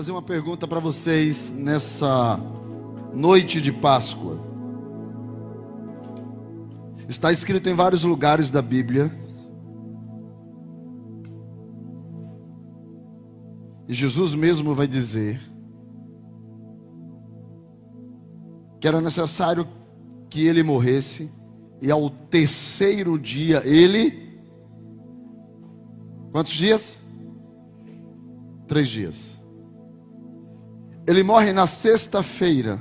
fazer uma pergunta para vocês nessa noite de Páscoa. Está escrito em vários lugares da Bíblia. E Jesus mesmo vai dizer que era necessário que ele morresse e ao terceiro dia ele Quantos dias? Três dias. Ele morre na sexta-feira,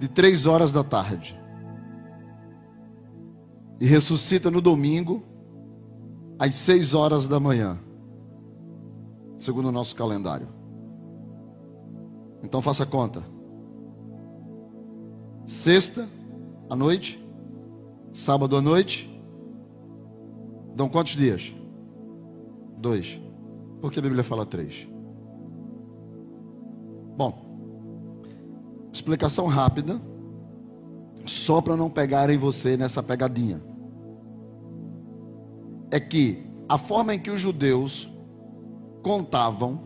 de três horas da tarde. E ressuscita no domingo, às seis horas da manhã, segundo o nosso calendário. Então faça conta. Sexta à noite, sábado à noite, dão quantos dias? Dois. Por que a Bíblia fala três? Bom, explicação rápida, só para não pegarem você nessa pegadinha. É que a forma em que os judeus contavam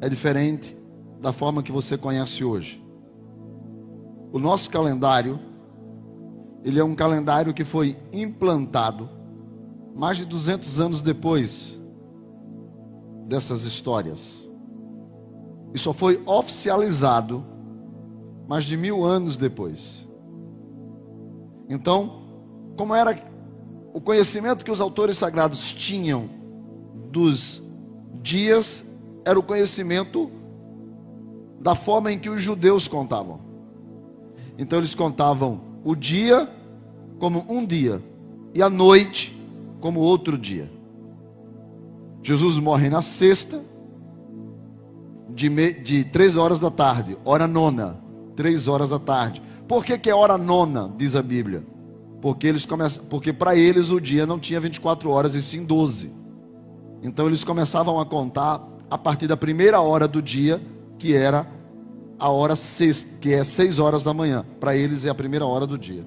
é diferente da forma que você conhece hoje. O nosso calendário, ele é um calendário que foi implantado mais de 200 anos depois dessas histórias. E só foi oficializado mais de mil anos depois. Então, como era o conhecimento que os autores sagrados tinham dos dias, era o conhecimento da forma em que os judeus contavam. Então, eles contavam o dia como um dia e a noite como outro dia. Jesus morre na sexta, de, me, de três horas da tarde, hora nona, três horas da tarde. Por que, que é hora nona, diz a Bíblia? Porque eles começam, porque para eles o dia não tinha 24 horas e sim 12. Então eles começavam a contar a partir da primeira hora do dia, que era a hora sexta, que é seis horas da manhã. Para eles é a primeira hora do dia.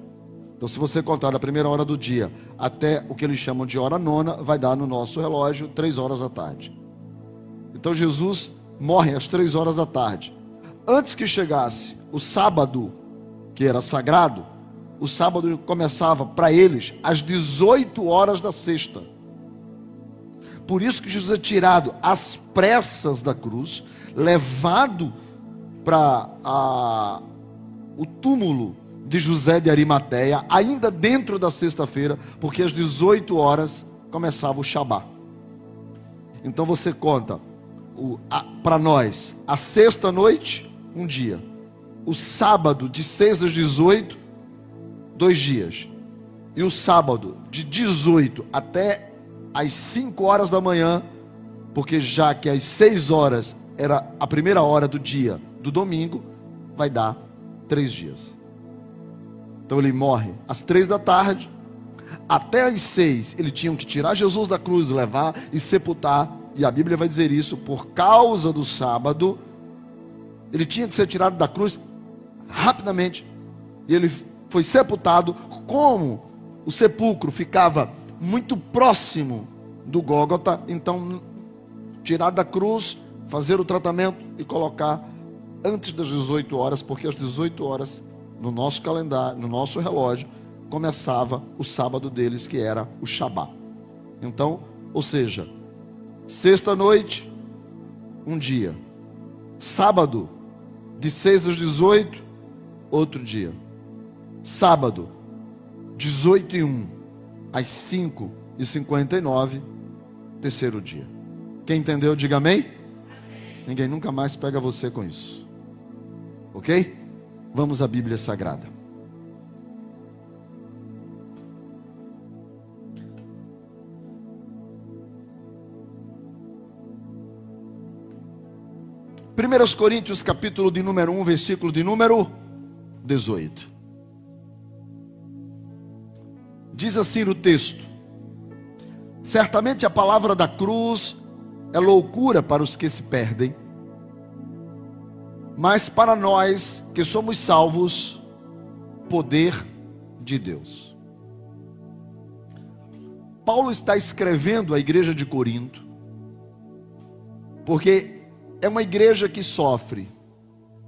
Então, se você contar da primeira hora do dia até o que eles chamam de hora nona, vai dar no nosso relógio três horas da tarde. Então, Jesus morrem às três horas da tarde. Antes que chegasse o sábado, que era sagrado, o sábado começava para eles às 18 horas da sexta. Por isso que Jesus é tirado às pressas da cruz, levado para o túmulo de José de Arimateia, ainda dentro da sexta-feira, porque às 18 horas começava o Shabá. Então você conta para nós, a sexta-noite, um dia. O sábado, de 6 às 18, dois dias. E o sábado, de 18 até às 5 horas da manhã, porque já que às 6 horas era a primeira hora do dia do domingo, vai dar três dias. Então ele morre às três da tarde, até às seis, eles tinham que tirar Jesus da cruz, levar e sepultar e a Bíblia vai dizer isso, por causa do sábado, ele tinha que ser tirado da cruz rapidamente. E ele foi sepultado. Como o sepulcro ficava muito próximo do Gólgota, então tirar da cruz, fazer o tratamento e colocar antes das 18 horas, porque às 18 horas, no nosso calendário, no nosso relógio, começava o sábado deles, que era o Shabá. Então, ou seja, Sexta noite, um dia. Sábado, de 6 às 18, outro dia. Sábado, 18 e 1, às 5 e 59, terceiro dia. Quem entendeu, diga amém. amém. Ninguém nunca mais pega você com isso. Ok? Vamos à Bíblia Sagrada. 1 Coríntios capítulo de número 1, versículo de número 18. Diz assim no texto: Certamente a palavra da cruz é loucura para os que se perdem, mas para nós que somos salvos, poder de Deus. Paulo está escrevendo à igreja de Corinto, porque é uma igreja que sofre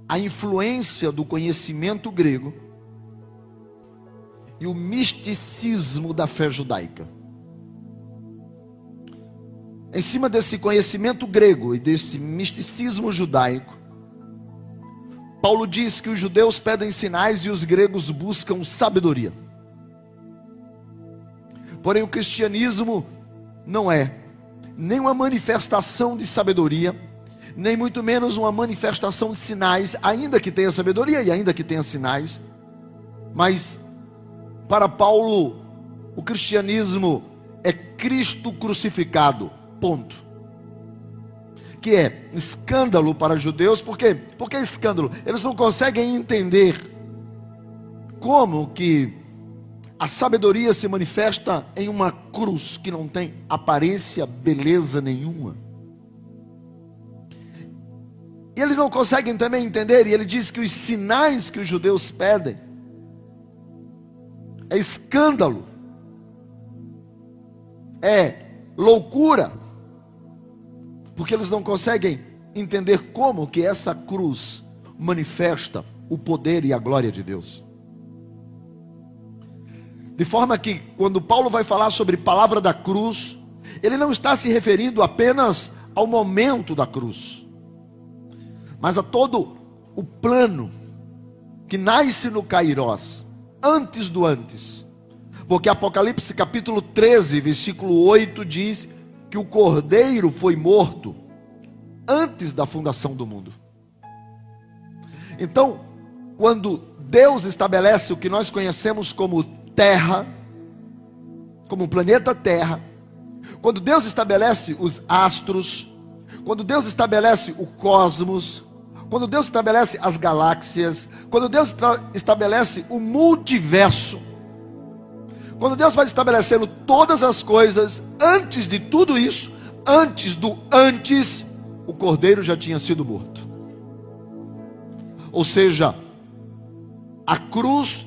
a influência do conhecimento grego e o misticismo da fé judaica. Em cima desse conhecimento grego e desse misticismo judaico, Paulo diz que os judeus pedem sinais e os gregos buscam sabedoria. Porém, o cristianismo não é nem uma manifestação de sabedoria, nem muito menos uma manifestação de sinais, ainda que tenha sabedoria e ainda que tenha sinais. Mas, para Paulo, o cristianismo é Cristo crucificado, ponto que é escândalo para judeus, por quê? Porque é escândalo. Eles não conseguem entender como que a sabedoria se manifesta em uma cruz que não tem aparência, beleza nenhuma. E eles não conseguem também entender, e ele diz que os sinais que os judeus pedem é escândalo, é loucura porque eles não conseguem entender como que essa cruz manifesta o poder e a glória de Deus. De forma que quando Paulo vai falar sobre palavra da cruz, ele não está se referindo apenas ao momento da cruz, mas a todo o plano que nasce no Cairós, antes do antes. Porque Apocalipse capítulo 13, versículo 8 diz que o cordeiro foi morto antes da fundação do mundo. Então, quando Deus estabelece o que nós conhecemos como terra, como o planeta Terra, quando Deus estabelece os astros, quando Deus estabelece o cosmos, quando Deus estabelece as galáxias, quando Deus estabelece o multiverso, quando Deus vai estabelecendo todas as coisas, antes de tudo isso, antes do antes, o cordeiro já tinha sido morto. Ou seja, a cruz,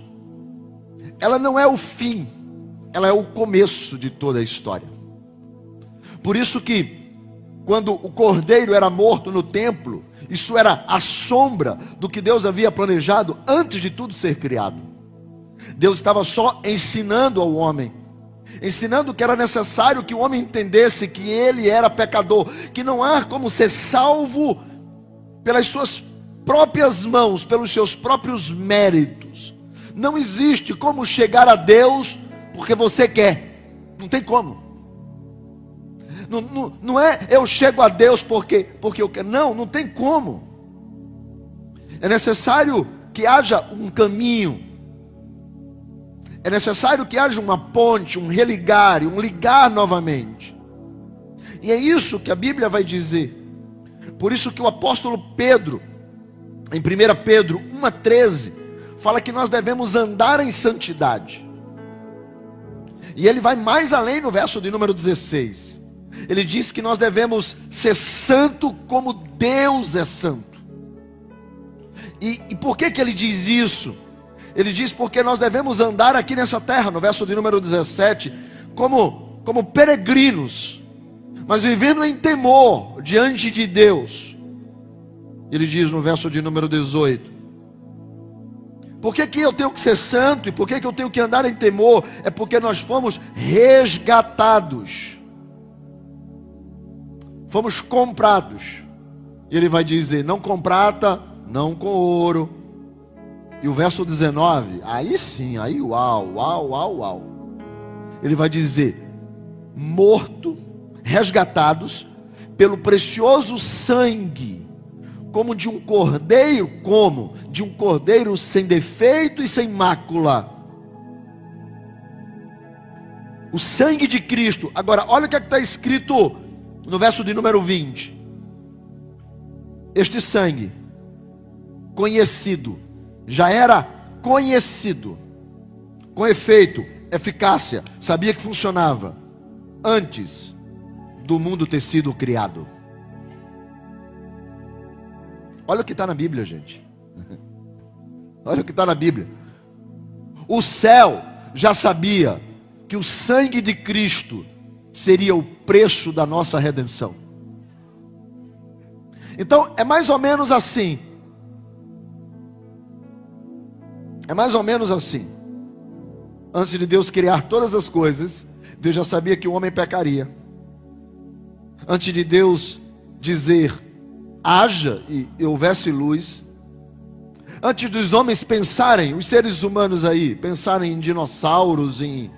ela não é o fim, ela é o começo de toda a história. Por isso que, quando o cordeiro era morto no templo, isso era a sombra do que Deus havia planejado antes de tudo ser criado. Deus estava só ensinando ao homem, ensinando que era necessário que o homem entendesse que ele era pecador, que não há como ser salvo pelas suas próprias mãos, pelos seus próprios méritos. Não existe como chegar a Deus porque você quer, não tem como. Não, não, não é eu chego a Deus porque, porque eu quero, não, não tem como. É necessário que haja um caminho, é necessário que haja uma ponte, um religar, um ligar novamente. E é isso que a Bíblia vai dizer. Por isso que o apóstolo Pedro, em 1 Pedro 1,13, fala que nós devemos andar em santidade. E ele vai mais além no verso de número 16. Ele diz que nós devemos ser santo como Deus é santo. E, e por que, que ele diz isso? Ele diz: porque nós devemos andar aqui nessa terra, no verso de número 17, como, como peregrinos, mas vivendo em temor diante de Deus. Ele diz no verso de número 18: por que, que eu tenho que ser santo e por que, que eu tenho que andar em temor? É porque nós fomos resgatados, fomos comprados. E ele vai dizer: não com prata, não com ouro, e o verso 19, aí sim, aí uau, uau, uau, uau. Ele vai dizer: morto, resgatados pelo precioso sangue, como de um cordeiro, como de um cordeiro sem defeito e sem mácula. O sangue de Cristo. Agora, olha o que é está escrito no verso de número 20. Este sangue, conhecido já era conhecido, com efeito, eficácia, sabia que funcionava antes do mundo ter sido criado. Olha o que está na Bíblia, gente. Olha o que está na Bíblia. O céu já sabia que o sangue de Cristo seria o preço da nossa redenção. Então, é mais ou menos assim. É mais ou menos assim. Antes de Deus criar todas as coisas, Deus já sabia que o homem pecaria. Antes de Deus dizer haja e, e houvesse luz, antes dos homens pensarem, os seres humanos aí, pensarem em dinossauros, em,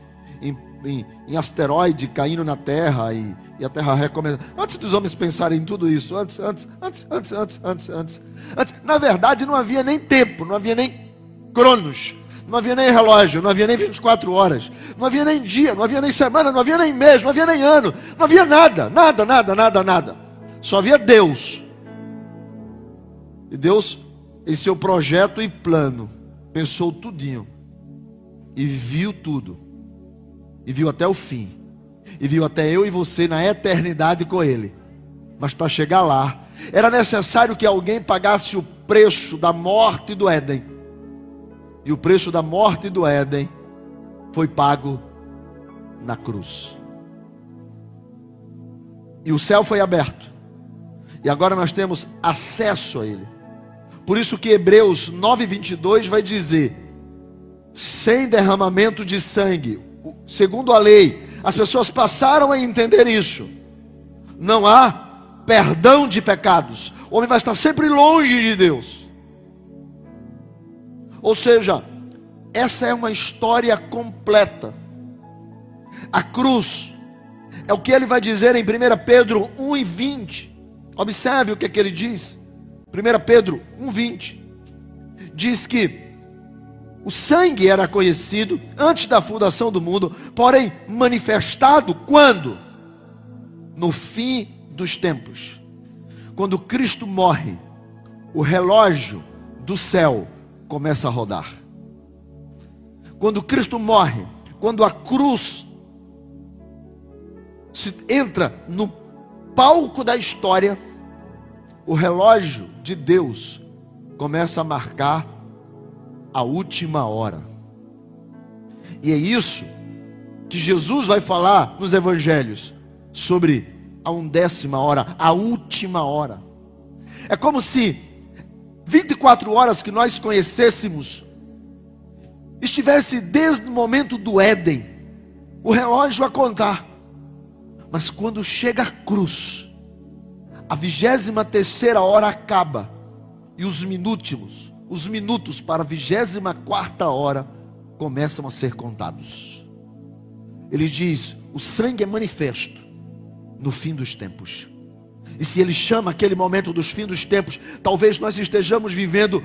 em, em, asteroide caindo na Terra e, e a Terra recomeça. Antes dos homens pensarem em tudo isso, antes, antes, antes, antes, antes, antes, antes, antes, na verdade não havia nem tempo, não havia nem cronos, não havia nem relógio, não havia nem 24 horas, não havia nem dia, não havia nem semana, não havia nem mês, não havia nem ano, não havia nada, nada, nada, nada, nada. Só havia Deus. E Deus, em seu projeto e plano, pensou tudinho. E viu tudo. E viu até o fim. E viu até eu e você na eternidade com Ele. Mas para chegar lá, era necessário que alguém pagasse o preço da morte do Éden e o preço da morte do Éden foi pago na cruz. E o céu foi aberto. E agora nós temos acesso a ele. Por isso que Hebreus 9:22 vai dizer: sem derramamento de sangue, segundo a lei, as pessoas passaram a entender isso. Não há perdão de pecados. O homem vai estar sempre longe de Deus. Ou seja, essa é uma história completa. A cruz é o que ele vai dizer em 1 Pedro 1 e 20. Observe o que, é que ele diz. 1 Pedro 1, 20. Diz que o sangue era conhecido antes da fundação do mundo, porém manifestado quando? No fim dos tempos. Quando Cristo morre, o relógio do céu começa a rodar. Quando Cristo morre, quando a cruz se entra no palco da história, o relógio de Deus começa a marcar a última hora. E é isso que Jesus vai falar nos evangelhos sobre a undécima hora, a última hora. É como se 24 horas que nós conhecêssemos, estivesse desde o momento do Éden, o relógio a contar. Mas quando chega a cruz, a vigésima terceira hora acaba, e os minutos, os minutos para a vigésima quarta hora começam a ser contados. Ele diz: o sangue é manifesto no fim dos tempos. E se ele chama aquele momento dos fins dos tempos, talvez nós estejamos vivendo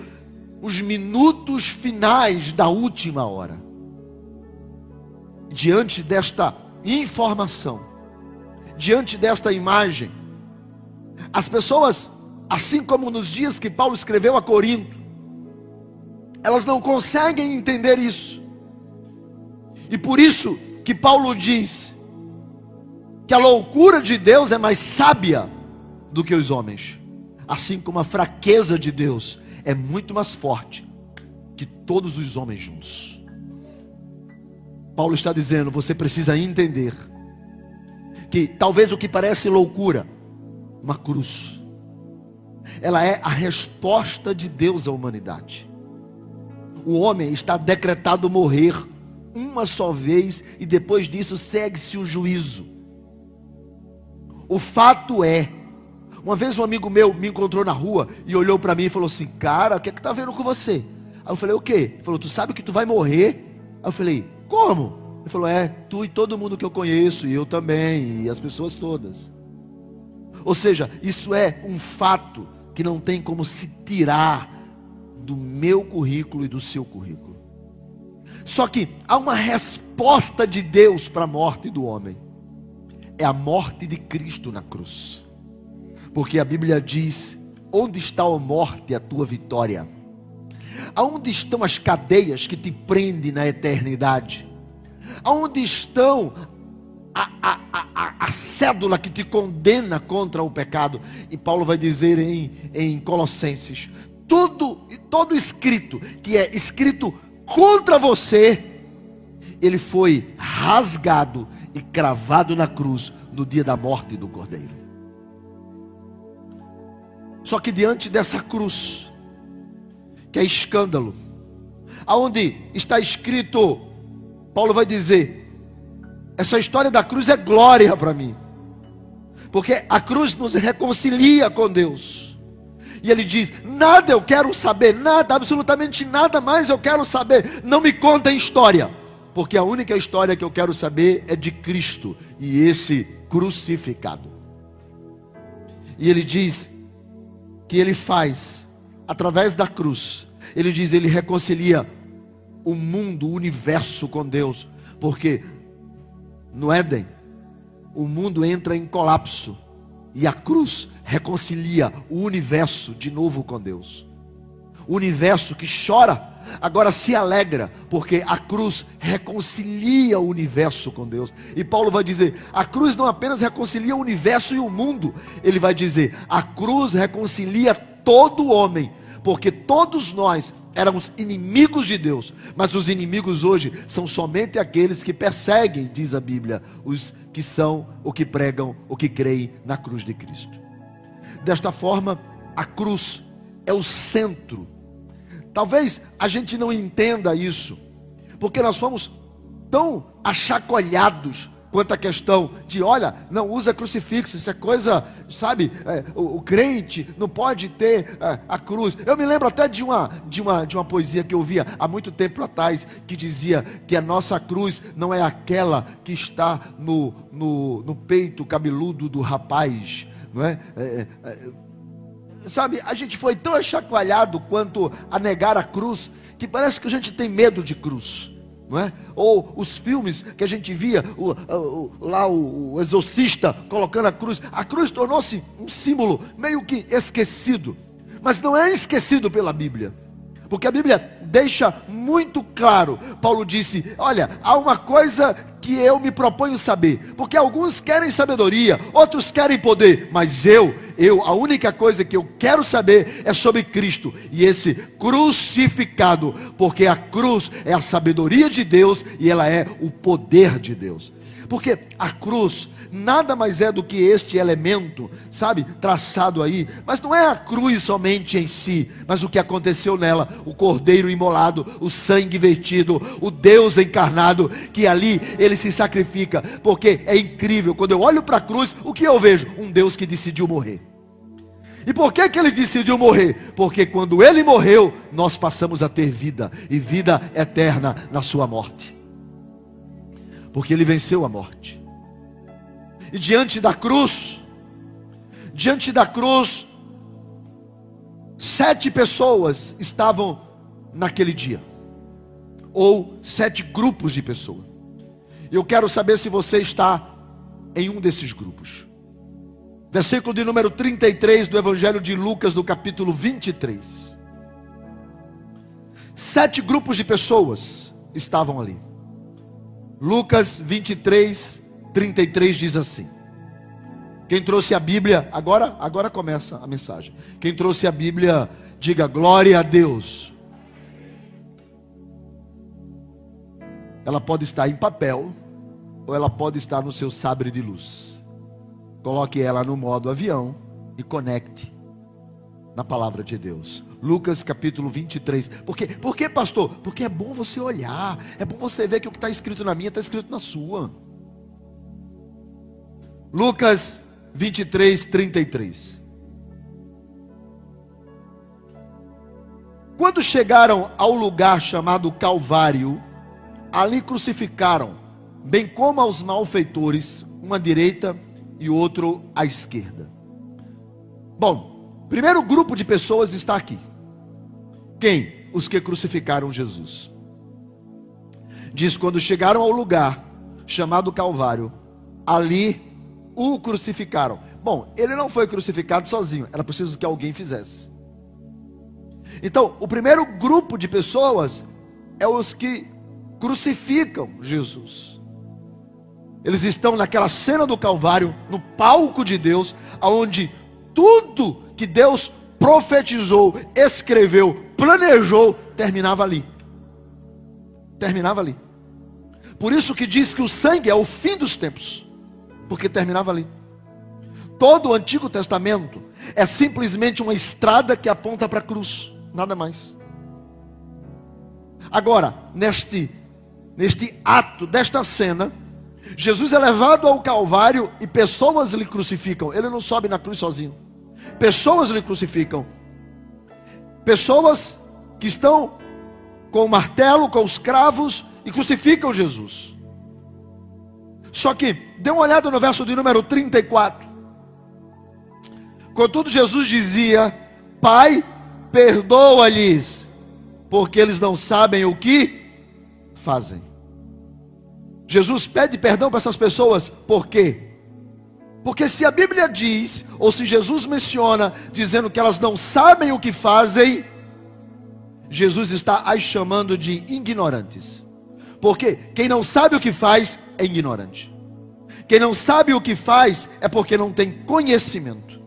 os minutos finais da última hora. Diante desta informação, diante desta imagem, as pessoas, assim como nos dias que Paulo escreveu a Corinto, elas não conseguem entender isso. E por isso que Paulo diz que a loucura de Deus é mais sábia do que os homens. Assim como a fraqueza de Deus é muito mais forte que todos os homens juntos. Paulo está dizendo: você precisa entender que talvez o que parece loucura, uma cruz, ela é a resposta de Deus à humanidade. O homem está decretado morrer uma só vez e depois disso segue-se o juízo. O fato é uma vez um amigo meu me encontrou na rua e olhou para mim e falou assim: Cara, o que é que tá vendo com você? Aí eu falei: O quê? Ele falou: Tu sabe que tu vai morrer? Aí eu falei: Como? Ele falou: É, tu e todo mundo que eu conheço, e eu também, e as pessoas todas. Ou seja, isso é um fato que não tem como se tirar do meu currículo e do seu currículo. Só que há uma resposta de Deus para a morte do homem. É a morte de Cristo na cruz. Porque a Bíblia diz: Onde está a morte, a tua vitória? Aonde estão as cadeias que te prendem na eternidade? Aonde estão a, a, a, a, cédula que te condena contra o pecado? E Paulo vai dizer em, em Colossenses: tudo, todo escrito que é escrito contra você, ele foi rasgado e cravado na cruz no dia da morte do Cordeiro. Só que diante dessa cruz, que é escândalo, aonde está escrito, Paulo vai dizer: essa história da cruz é glória para mim, porque a cruz nos reconcilia com Deus. E ele diz: Nada eu quero saber, nada, absolutamente nada mais eu quero saber. Não me contem história, porque a única história que eu quero saber é de Cristo e esse crucificado. E ele diz que ele faz através da cruz. Ele diz, ele reconcilia o mundo, o universo com Deus, porque no Éden o mundo entra em colapso e a cruz reconcilia o universo de novo com Deus. O universo que chora agora se alegra, porque a cruz reconcilia o universo com Deus. E Paulo vai dizer: a cruz não apenas reconcilia o universo e o mundo, ele vai dizer: a cruz reconcilia todo homem, porque todos nós éramos inimigos de Deus, mas os inimigos hoje são somente aqueles que perseguem, diz a Bíblia, os que são o que pregam, o que creem na cruz de Cristo. Desta forma, a cruz é o centro. Talvez a gente não entenda isso, porque nós fomos tão achacolhados quanto à questão de, olha, não usa crucifixo, isso é coisa, sabe, é, o, o, crente não pode ter é, a cruz. Eu me lembro até de uma, de, uma, de uma poesia que eu via há muito tempo atrás, que dizia que a nossa cruz não é aquela que está no, no, no peito cabeludo do rapaz, não é? é, é, é sabe, a gente foi tão achacoalhado quanto a negar a cruz, que parece que a gente tem medo de cruz não é? Ou os filmes que a gente via, o, o, lá o, o exorcista colocando a cruz. A cruz tornou-se um símbolo meio que esquecido, mas não é esquecido pela Bíblia. Porque a Bíblia deixa muito claro. Paulo disse: Olha, há uma coisa que eu me proponho saber. Porque alguns querem sabedoria, outros querem poder. Mas eu, eu, a única coisa que eu quero saber é sobre Cristo e esse crucificado. Porque a cruz é a sabedoria de Deus e ela é o poder de Deus. Porque a cruz nada mais é do que este elemento, sabe, traçado aí. Mas não é a cruz somente em si, mas o que aconteceu nela: o cordeiro imolado, o sangue vertido, o Deus encarnado, que ali ele se sacrifica. Porque é incrível, quando eu olho para a cruz, o que eu vejo? Um Deus que decidiu morrer. E por que, que ele decidiu morrer? Porque quando ele morreu, nós passamos a ter vida, e vida eterna na sua morte. Porque ele venceu a morte. E diante da cruz, diante da cruz, sete pessoas estavam naquele dia, ou sete grupos de pessoas. Eu quero saber se você está em um desses grupos. Versículo de número 33 do Evangelho de Lucas, do capítulo 23. Sete grupos de pessoas estavam ali. Lucas 23, 33 diz assim: Quem trouxe a Bíblia, agora, agora começa a mensagem. Quem trouxe a Bíblia, diga glória a Deus. Ela pode estar em papel ou ela pode estar no seu sabre de luz. Coloque ela no modo avião e conecte na palavra de Deus. Lucas capítulo 23. Por quê? Por quê, pastor? Porque é bom você olhar, é bom você ver que o que está escrito na minha está escrito na sua. Lucas 23, 33. Quando chegaram ao lugar chamado Calvário, ali crucificaram, bem como aos malfeitores, uma à direita e outro à esquerda. Bom, primeiro grupo de pessoas está aqui. Quem? Os que crucificaram Jesus. Diz: quando chegaram ao lugar chamado Calvário, ali o crucificaram. Bom, ele não foi crucificado sozinho, era preciso que alguém fizesse. Então, o primeiro grupo de pessoas é os que crucificam Jesus. Eles estão naquela cena do Calvário, no palco de Deus, aonde tudo que Deus profetizou, escreveu, planejou, terminava ali. Terminava ali. Por isso que diz que o sangue é o fim dos tempos porque terminava ali. Todo o Antigo Testamento É simplesmente uma estrada que aponta para a cruz, nada mais. Agora, neste, neste ato, desta cena, Jesus é levado ao Calvário e pessoas lhe crucificam. Ele não sobe na cruz sozinho. Pessoas lhe crucificam. Pessoas que estão com o martelo, com os cravos e crucificam Jesus. Só que, dê uma olhada no verso de número 34. Contudo, Jesus dizia: Pai, perdoa-lhes, porque eles não sabem o que fazem. Jesus pede perdão para essas pessoas, por quê? Porque se a Bíblia diz, ou se Jesus menciona, dizendo que elas não sabem o que fazem, Jesus está as chamando de ignorantes. Porque quem não sabe o que faz é ignorante. Quem não sabe o que faz é porque não tem conhecimento.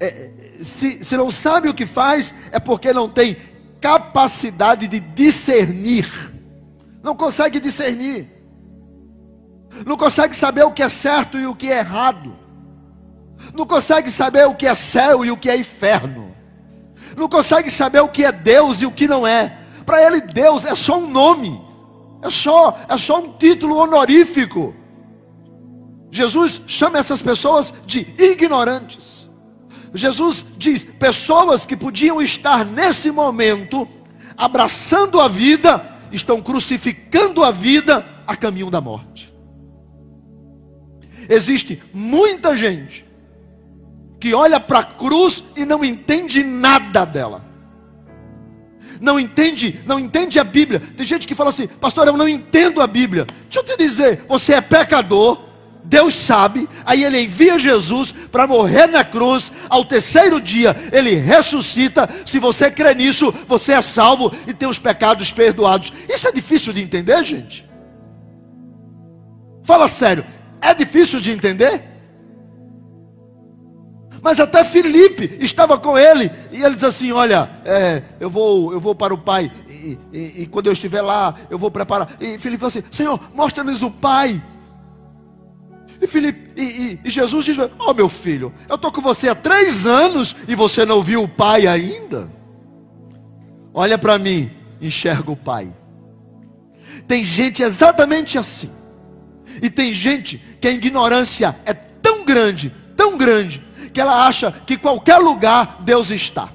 É, se, se não sabe o que faz é porque não tem capacidade de discernir. Não consegue discernir. Não consegue saber o que é certo e o que é errado. Não consegue saber o que é céu e o que é inferno. Não consegue saber o que é Deus e o que não é. Para ele Deus é só um nome. É só, é só um título honorífico. Jesus chama essas pessoas de ignorantes. Jesus diz: pessoas que podiam estar nesse momento abraçando a vida, estão crucificando a vida a caminho da morte. Existe muita gente que olha para a cruz e não entende nada dela. Não entende, não entende a Bíblia. Tem gente que fala assim, pastor, eu não entendo a Bíblia. Deixa eu te dizer, você é pecador, Deus sabe, aí ele envia Jesus para morrer na cruz, ao terceiro dia ele ressuscita. Se você crê nisso, você é salvo e tem os pecados perdoados. Isso é difícil de entender, gente? Fala sério, é difícil de entender? Mas até Felipe estava com ele e ele diz assim: Olha, é, eu vou, eu vou para o Pai e, e, e, quando eu estiver lá, eu vou preparar. E Felipe falou assim: Senhor, mostra-nos o Pai. E, Felipe, e, e Jesus diz: Oh meu filho, eu estou com você há três anos e você não viu o Pai ainda. Olha para mim, enxerga o Pai. Tem gente exatamente assim. E tem gente que a ignorância é tão grande, tão grande, que ela acha que qualquer lugar Deus está.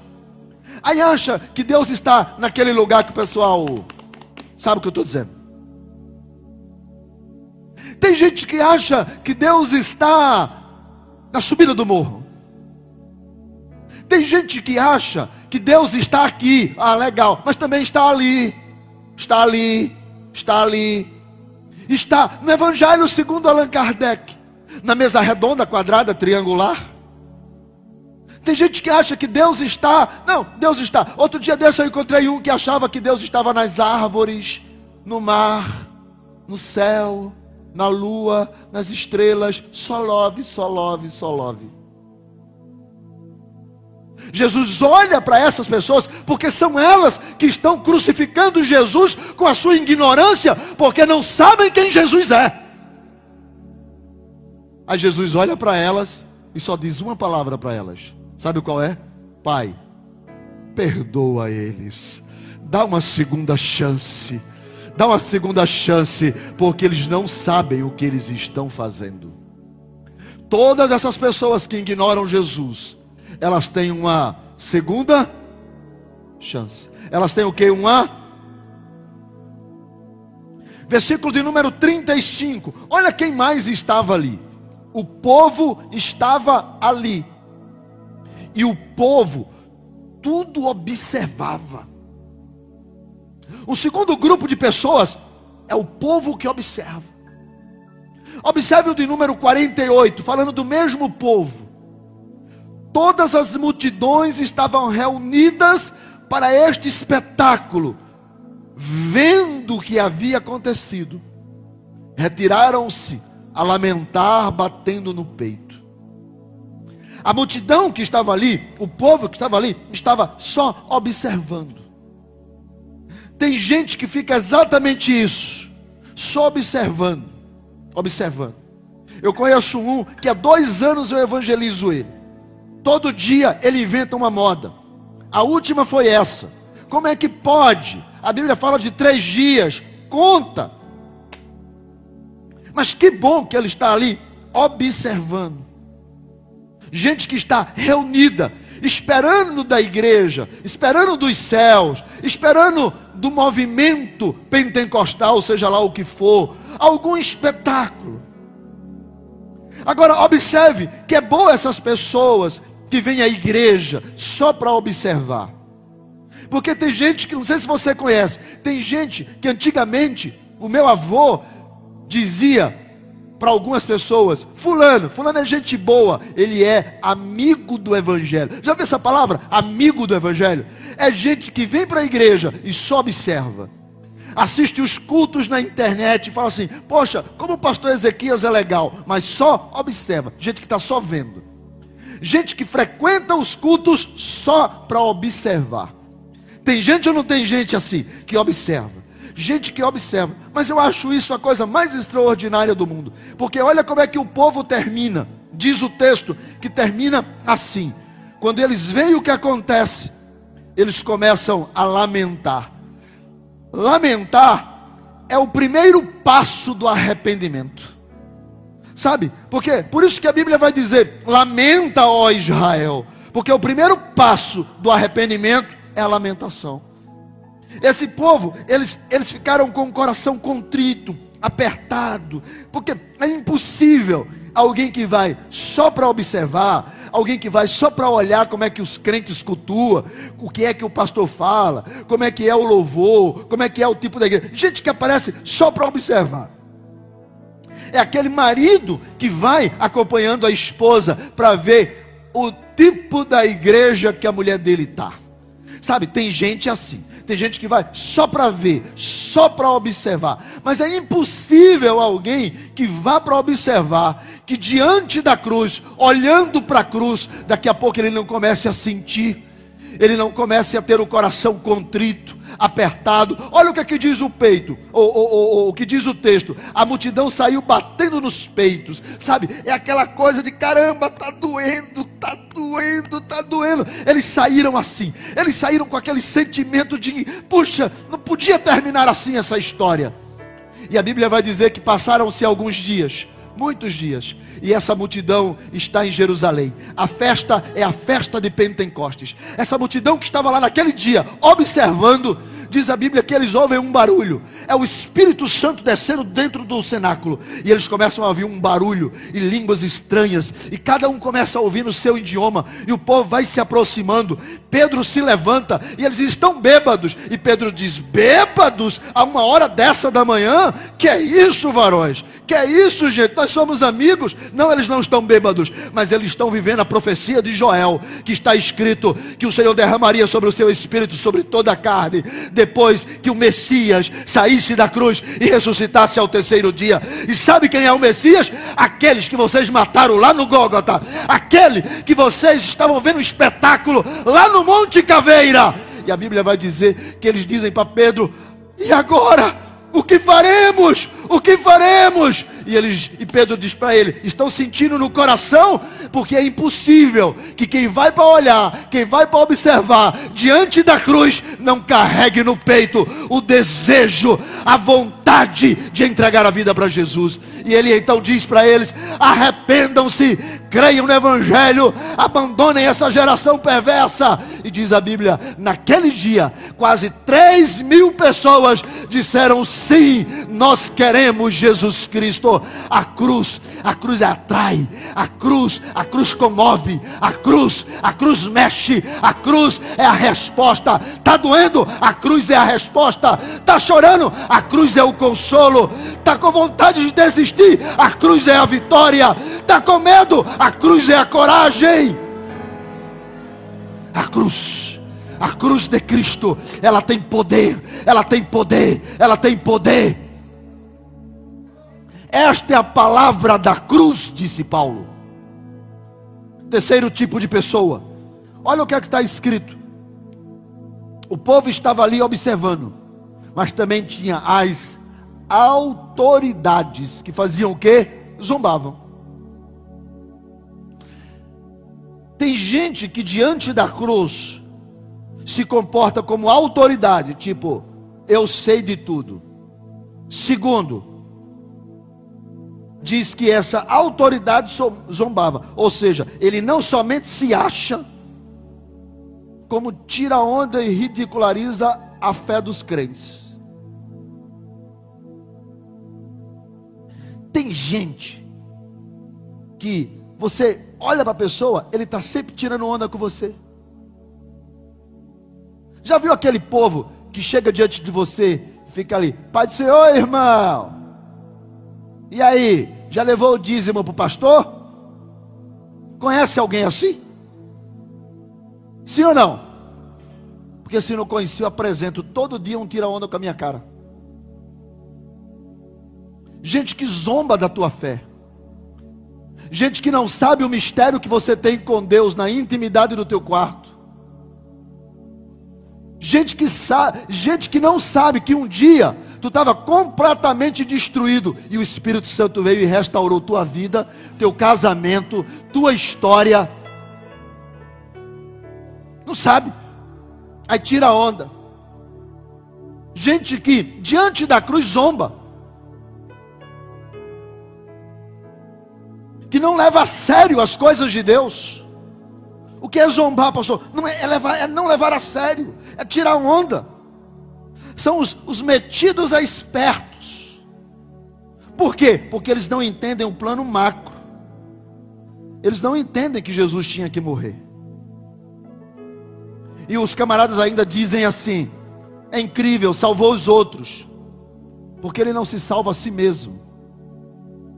Aí acha que Deus está naquele lugar que o pessoal sabe o que eu estou dizendo. Tem gente que acha que Deus está na subida do morro. Tem gente que acha que Deus está aqui, ah, legal, mas também está ali, está ali, está ali, está no Evangelho segundo Allan Kardec, na mesa redonda, quadrada, triangular. Tem gente que acha que Deus está. Não, Deus está. Outro dia desse eu encontrei um que achava que Deus estava nas árvores, no mar, no céu, na lua, nas estrelas. Só love, só love, só love. Jesus olha para essas pessoas, porque são elas que estão crucificando Jesus com a sua ignorância, porque não sabem quem Jesus é. Aí Jesus olha para elas e só diz uma palavra para elas: Sabe qual é? Pai, perdoa eles, dá uma segunda chance, dá uma segunda chance, porque eles não sabem o que eles estão fazendo. Todas essas pessoas que ignoram Jesus, elas têm uma segunda chance. Elas têm o que? Uma. Versículo de número 35. Olha quem mais estava ali. O povo estava ali. E o povo tudo observava. O segundo grupo de pessoas é o povo que observa. Observe o de número 48, falando do mesmo povo todas as multidões estavam reunidas para este espetáculo, vendo o que havia acontecido, retiraram-se a lamentar, batendo no peito. A multidão que estava ali, o povo que estava ali, estava só observando. Tem gente que fica exatamente isso, só observando, observando. Eu conheço um que há dois anos eu evangelizo ele. Todo dia ele inventa uma moda. A última foi essa. Como é que pode? A Bíblia fala de três dias. Conta. Mas que bom que ele está ali observando. Gente que está reunida, esperando da igreja, esperando dos céus, esperando do movimento pentecostal, seja lá o que for, algum espetáculo. Agora, observe que é boa essas pessoas que vêm à igreja só para observar. Porque tem gente que, não sei se você conhece, tem gente que antigamente, o meu avô dizia para algumas pessoas: Fulano, Fulano é gente boa, ele é amigo do Evangelho. Já viu essa palavra? Amigo do Evangelho? É gente que vem para a igreja e só observa. Assiste os cultos na internet e fala assim: Poxa, como o pastor Ezequias é legal, mas só observa. Gente que está só vendo. Gente que frequenta os cultos só para observar. Tem gente ou não tem gente assim que observa? gente que observa. Mas eu acho isso a coisa mais extraordinária do mundo. Porque olha como é que o povo termina. Diz o texto que termina assim: quando eles veem o que acontece, eles começam a lamentar. Lamentar é o primeiro passo do arrependimento. Sabe? Porque por isso que a Bíblia vai dizer: "Lamenta, ó Israel", porque o primeiro passo do arrependimento é a lamentação. Esse povo, eles, eles ficaram com o coração contrito, apertado, porque é impossível alguém que vai só para observar, alguém que vai só para olhar como é que os crentes cultuam, o que é que o pastor fala, como é que é o louvor, como é que é o tipo da igreja. Gente que aparece só para observar. É aquele marido que vai acompanhando a esposa para ver o tipo da igreja que a mulher dele está. Sabe, tem gente assim. Tem gente que vai só para ver, só para observar. Mas é impossível alguém que vá para observar, que diante da cruz, olhando para a cruz, daqui a pouco ele não comece a sentir ele não comece a ter o coração contrito, apertado. Olha o que aqui diz o peito, ou, o que diz o texto. A multidão saiu batendo nos peitos, sabe? É aquela coisa de caramba, tá doendo, tá doendo, tá doendo. Eles saíram assim, eles saíram com aquele sentimento de, puxa, não podia terminar assim essa história. E a Bíblia vai dizer que passaram-se alguns dias muitos dias. E essa multidão está em Jerusalém. A festa é a festa de Pentecostes. Essa multidão que estava lá naquele dia, observando, diz a Bíblia que eles ouvem um barulho. É o Espírito Santo descendo dentro do cenáculo. E eles começam a ouvir um barulho e línguas estranhas. E cada um começa a ouvir no seu idioma. E o povo vai se aproximando. Pedro se levanta e eles estão bêbados. E Pedro diz: Bêbados? A uma hora dessa da manhã? Que é isso, varões? Que é isso, gente? Nós somos amigos. Não, eles não estão bêbados, mas eles estão vivendo a profecia de Joel, que está escrito que o Senhor derramaria sobre o seu espírito, sobre toda a carne depois que o Messias saísse da cruz e ressuscitasse ao terceiro dia. E sabe quem é o Messias? Aqueles que vocês mataram lá no Gólgota, aquele que vocês estavam vendo o espetáculo lá no Monte Caveira. E a Bíblia vai dizer que eles dizem para Pedro: "E agora? O que faremos? O que faremos?" E, eles, e Pedro diz para ele: estão sentindo no coração, porque é impossível que quem vai para olhar, quem vai para observar, diante da cruz, não carregue no peito o desejo, a vontade de entregar a vida para Jesus. E ele então diz para eles: arrependam-se, creiam no Evangelho, abandonem essa geração perversa. E diz a Bíblia: naquele dia, quase 3 mil pessoas disseram sim, nós queremos Jesus Cristo. A cruz, a cruz atrai, a cruz, a cruz comove, a cruz, a cruz mexe, a cruz é a resposta. Está doendo? A cruz é a resposta. Está chorando? A cruz é o consolo. Está com vontade de desistir? A cruz é a vitória. Está com medo? A cruz é a coragem. A cruz, a cruz de Cristo, ela tem poder, ela tem poder, ela tem poder. Esta é a palavra da cruz, disse Paulo. Terceiro tipo de pessoa. Olha o que é que está escrito. O povo estava ali observando, mas também tinha as autoridades que faziam o quê? Zombavam. Tem gente que diante da cruz se comporta como autoridade, tipo, eu sei de tudo. Segundo, diz que essa autoridade zombava, ou seja, ele não somente se acha, como tira onda e ridiculariza a fé dos crentes. Tem gente que você olha para a pessoa, ele está sempre tirando onda com você. Já viu aquele povo que chega diante de você e fica ali, Pai do Senhor, irmão? E aí, já levou o dízimo para o pastor? Conhece alguém assim? Sim ou não? Porque se não conhecia, eu apresento todo dia um tira-onda com a minha cara. Gente que zomba da tua fé. Gente que não sabe o mistério que você tem com Deus na intimidade do teu quarto. Gente que sabe, gente que não sabe que um dia tu estava completamente destruído e o Espírito Santo veio e restaurou tua vida, teu casamento, tua história. Não sabe? Aí tira a onda. Gente que diante da cruz zomba. Que não leva a sério as coisas de Deus. O que é zombar, pastor? Não é, é, levar, é não levar a sério, é tirar onda. São os, os metidos a espertos. Por quê? Porque eles não entendem o plano macro. Eles não entendem que Jesus tinha que morrer. E os camaradas ainda dizem assim: é incrível, salvou os outros, porque ele não se salva a si mesmo.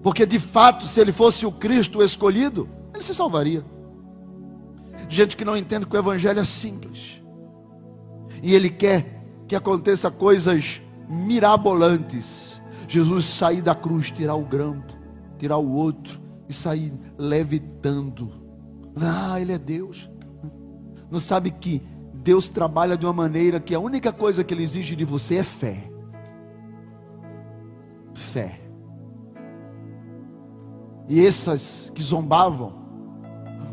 Porque de fato, se ele fosse o Cristo escolhido, ele se salvaria. Gente que não entende que o Evangelho é simples. E ele quer que aconteça coisas mirabolantes. Jesus sair da cruz, tirar o grampo, tirar o outro e sair levitando. Ah, ele é Deus. Não sabe que Deus trabalha de uma maneira que a única coisa que ele exige de você é fé. Fé. E essas que zombavam,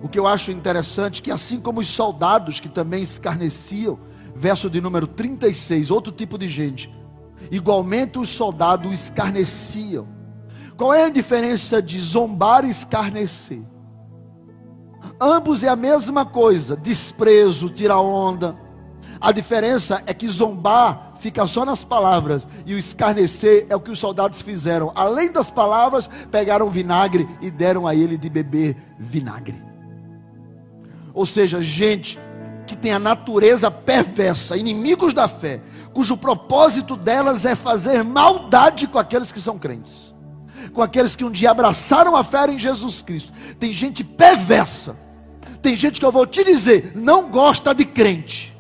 o que eu acho interessante é que assim como os soldados que também escarneciam, verso de número 36, outro tipo de gente, igualmente os soldados escarneciam. Qual é a diferença de zombar e escarnecer? Ambos é a mesma coisa, desprezo, tira onda. A diferença é que zombar fica só nas palavras e o escarnecer é o que os soldados fizeram. Além das palavras, pegaram vinagre e deram a ele de beber vinagre. Ou seja, gente que tem a natureza perversa, inimigos da fé, cujo propósito delas é fazer maldade com aqueles que são crentes, com aqueles que um dia abraçaram a fé em Jesus Cristo. Tem gente perversa, tem gente que eu vou te dizer, não gosta de crente.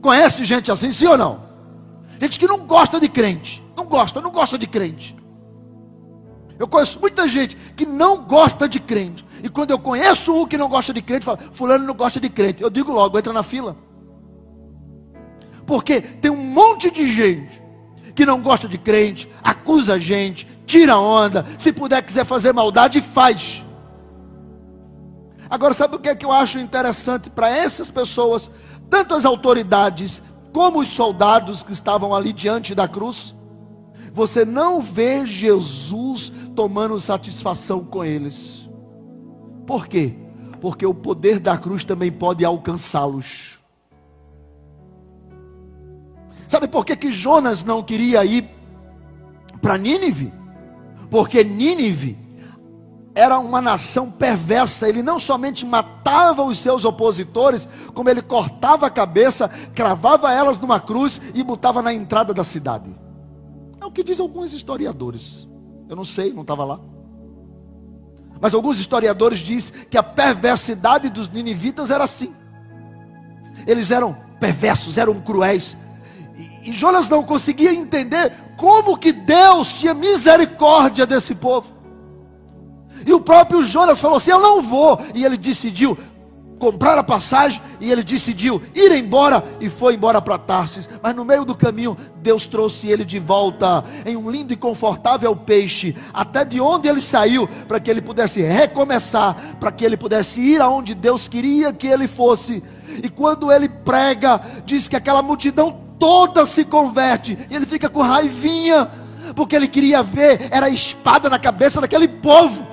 Conhece gente assim, sim ou não? Gente que não gosta de crente, não gosta, não gosta de crente. Eu conheço muita gente que não gosta de crente. E quando eu conheço um que não gosta de crente, fala, fulano não gosta de crente. Eu digo logo, entra na fila. Porque tem um monte de gente que não gosta de crente, acusa a gente, tira onda, se puder quiser fazer maldade, faz. Agora, sabe o que é que eu acho interessante para essas pessoas, tanto as autoridades como os soldados que estavam ali diante da cruz? Você não vê Jesus tomando satisfação com eles. Por quê? Porque o poder da cruz também pode alcançá-los. Sabe por que, que Jonas não queria ir para Nínive? Porque Nínive era uma nação perversa. Ele não somente matava os seus opositores, como ele cortava a cabeça, cravava elas numa cruz e botava na entrada da cidade. É o que dizem alguns historiadores. Eu não sei, não estava lá. Mas alguns historiadores dizem que a perversidade dos ninivitas era assim. Eles eram perversos, eram cruéis. E, e Jonas não conseguia entender como que Deus tinha misericórdia desse povo. E o próprio Jonas falou assim: Eu não vou. E ele decidiu comprar a passagem e ele decidiu ir embora e foi embora para Tarsis. Mas no meio do caminho, Deus trouxe ele de volta em um lindo e confortável peixe, até de onde ele saiu, para que ele pudesse recomeçar, para que ele pudesse ir aonde Deus queria que ele fosse. E quando ele prega, diz que aquela multidão toda se converte, e ele fica com raivinha, porque ele queria ver, era a espada na cabeça daquele povo.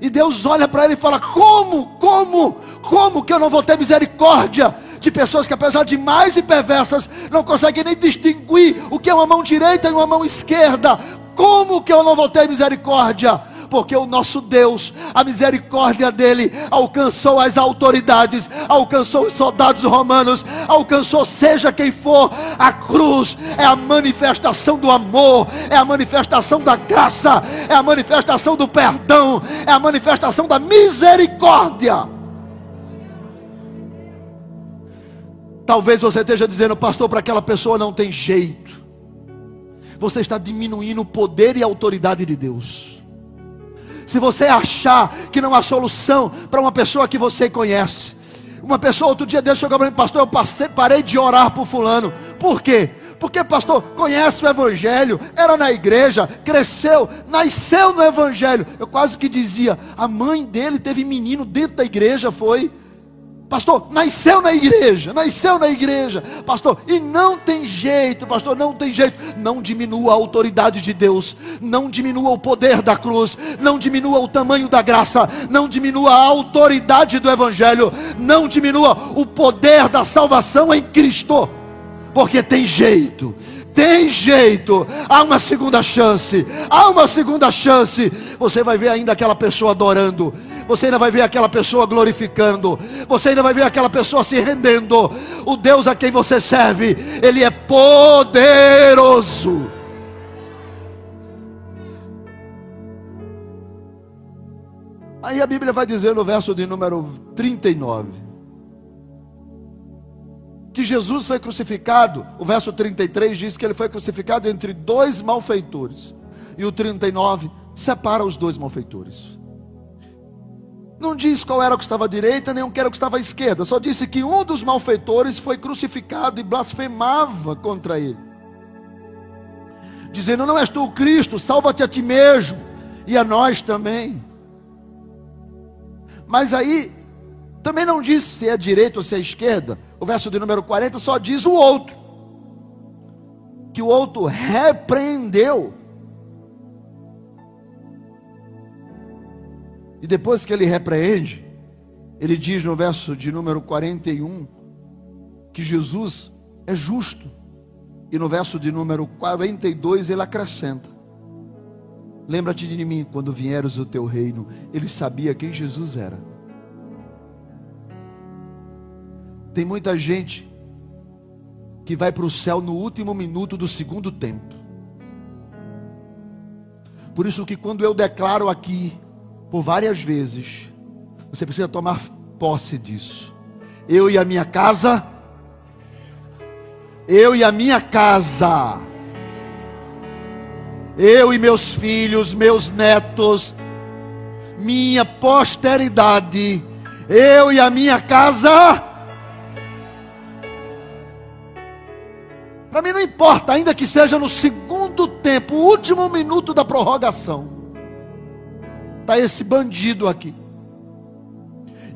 E Deus olha para ele e fala: Como, como, como que eu não vou ter misericórdia de pessoas que, apesar de mais e perversas, não conseguem nem distinguir o que é uma mão direita e uma mão esquerda? Como que eu não vou ter misericórdia? Porque o nosso Deus, a misericórdia dele, alcançou as autoridades, alcançou os soldados romanos, alcançou seja quem for, a cruz é a manifestação do amor, é a manifestação da graça, é a manifestação do perdão, é a manifestação da misericórdia. Talvez você esteja dizendo, pastor, para aquela pessoa não tem jeito. Você está diminuindo o poder e a autoridade de Deus se você achar que não há solução para uma pessoa que você conhece. Uma pessoa outro dia Deus chegou para mim, pastor, eu passei, parei de orar por fulano. Por quê? Porque, pastor, conhece o Evangelho, era na igreja, cresceu, nasceu no Evangelho. Eu quase que dizia, a mãe dele teve menino dentro da igreja, foi. Pastor, nasceu na igreja, nasceu na igreja, pastor, e não tem jeito, pastor, não tem jeito. Não diminua a autoridade de Deus, não diminua o poder da cruz, não diminua o tamanho da graça, não diminua a autoridade do Evangelho, não diminua o poder da salvação em Cristo, porque tem jeito, tem jeito, há uma segunda chance, há uma segunda chance. Você vai ver ainda aquela pessoa adorando, você ainda vai ver aquela pessoa glorificando, você ainda vai ver aquela pessoa se rendendo. O Deus a quem você serve, Ele é poderoso. Aí a Bíblia vai dizer no verso de número 39 que Jesus foi crucificado. O verso 33 diz que ele foi crucificado entre dois malfeitores. E o 39 separa os dois malfeitores. Não diz qual era o que estava à direita, nem o que era o que estava à esquerda. Só disse que um dos malfeitores foi crucificado e blasfemava contra ele. Dizendo: Não és tu o Cristo, salva-te a ti mesmo e a nós também. Mas aí, também não diz se é direita ou se é esquerda. O verso de número 40 só diz o outro. Que o outro repreendeu E depois que ele repreende, ele diz no verso de número 41 que Jesus é justo. E no verso de número 42 ele acrescenta: Lembra-te de mim quando vieres o teu reino. Ele sabia quem Jesus era. Tem muita gente que vai para o céu no último minuto do segundo tempo. Por isso que quando eu declaro aqui por várias vezes. Você precisa tomar posse disso. Eu e a minha casa. Eu e a minha casa. Eu e meus filhos, meus netos, minha posteridade. Eu e a minha casa. Para mim não importa, ainda que seja no segundo tempo, o último minuto da prorrogação está esse bandido aqui.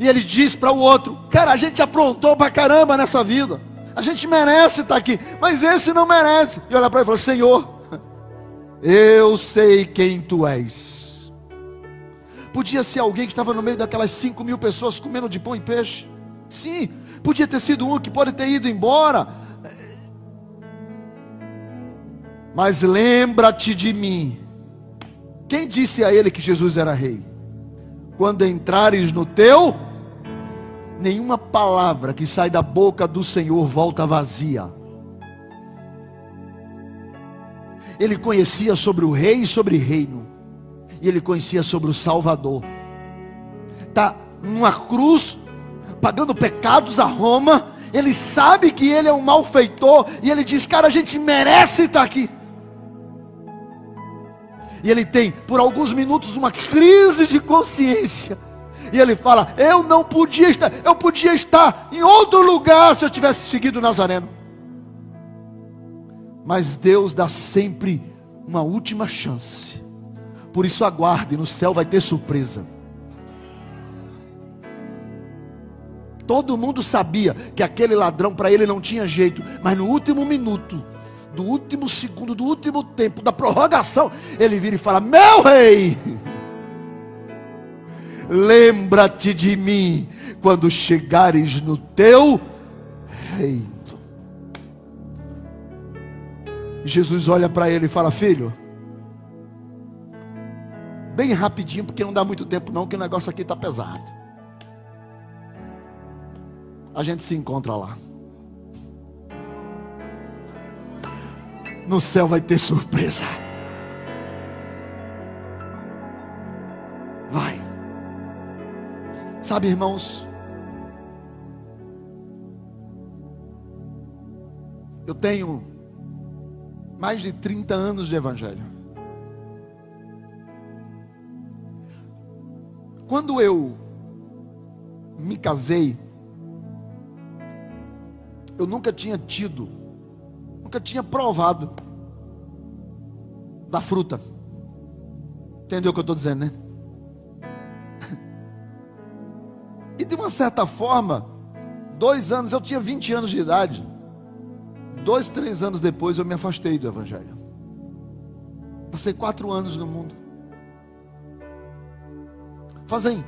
E ele diz para o outro: Cara, a gente aprontou para caramba nessa vida. A gente merece estar tá aqui, mas esse não merece. E olha para ele e fala: Senhor, eu sei quem tu és. Podia ser alguém que estava no meio daquelas cinco mil pessoas comendo de pão e peixe. Sim, podia ter sido um que pode ter ido embora. Mas lembra-te de mim quem disse a ele que Jesus era rei? Quando entrares no teu, nenhuma palavra que sai da boca do Senhor volta vazia. Ele conhecia sobre o rei e sobre o reino. E ele conhecia sobre o Salvador. Está numa cruz, pagando pecados a Roma. Ele sabe que ele é um malfeitor. E ele diz: Cara, a gente merece estar aqui e ele tem por alguns minutos uma crise de consciência. E ele fala: Eu não podia estar, eu podia estar em outro lugar se eu tivesse seguido Nazareno. Mas Deus dá sempre uma última chance. Por isso aguarde, no céu vai ter surpresa. Todo mundo sabia que aquele ladrão para ele não tinha jeito, mas no último minuto, do último segundo, do último tempo, da prorrogação, ele vira e fala: Meu rei, lembra-te de mim quando chegares no teu reino. Jesus olha para ele e fala: Filho, bem rapidinho, porque não dá muito tempo, não, que o negócio aqui está pesado a gente se encontra lá. No céu vai ter surpresa. Vai. Sabe, irmãos? Eu tenho mais de 30 anos de evangelho. Quando eu me casei, eu nunca tinha tido, nunca tinha provado da fruta. Entendeu o que eu estou dizendo, né? E de uma certa forma, dois anos, eu tinha 20 anos de idade. Dois, três anos depois eu me afastei do Evangelho. Passei quatro anos no mundo. Fazem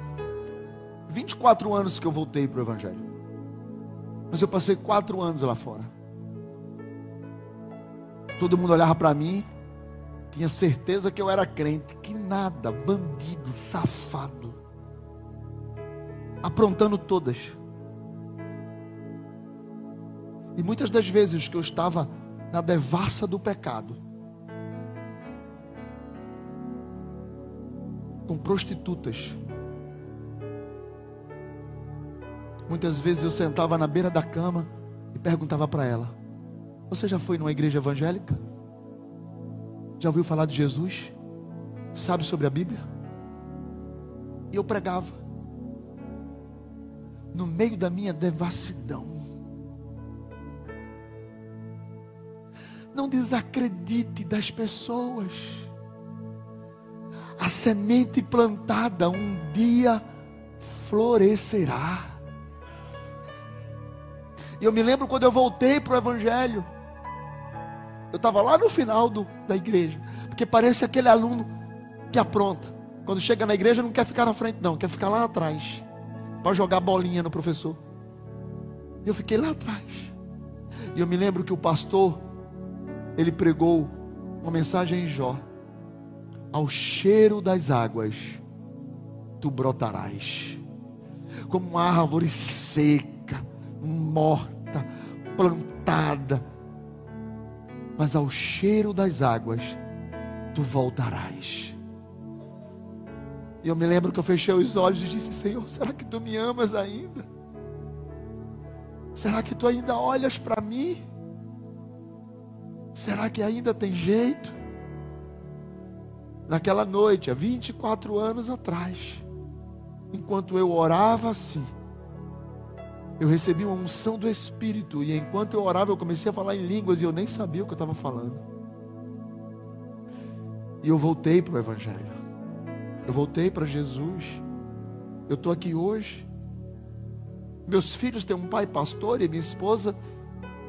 24 anos que eu voltei para o Evangelho. Mas eu passei quatro anos lá fora. Todo mundo olhava para mim, tinha certeza que eu era crente. Que nada, bandido, safado. Aprontando todas. E muitas das vezes que eu estava na devassa do pecado, com prostitutas, Muitas vezes eu sentava na beira da cama e perguntava para ela: Você já foi numa igreja evangélica? Já ouviu falar de Jesus? Sabe sobre a Bíblia? E eu pregava. No meio da minha devassidão. Não desacredite das pessoas. A semente plantada um dia florescerá. E eu me lembro quando eu voltei para o Evangelho. Eu estava lá no final do, da igreja. Porque parece aquele aluno que apronta. Quando chega na igreja não quer ficar na frente, não, quer ficar lá atrás. Para jogar bolinha no professor. E eu fiquei lá atrás. E eu me lembro que o pastor, ele pregou uma mensagem em Jó. Ao cheiro das águas, tu brotarás. Como uma árvore seca, morta, plantada, mas ao cheiro das águas tu voltarás. Eu me lembro que eu fechei os olhos e disse: Senhor, será que tu me amas ainda? Será que tu ainda olhas para mim? Será que ainda tem jeito? Naquela noite, há 24 anos atrás, enquanto eu orava assim, eu recebi uma unção do Espírito. E enquanto eu orava, eu comecei a falar em línguas e eu nem sabia o que eu estava falando. E eu voltei para o Evangelho. Eu voltei para Jesus. Eu estou aqui hoje. Meus filhos têm um pai pastor e minha esposa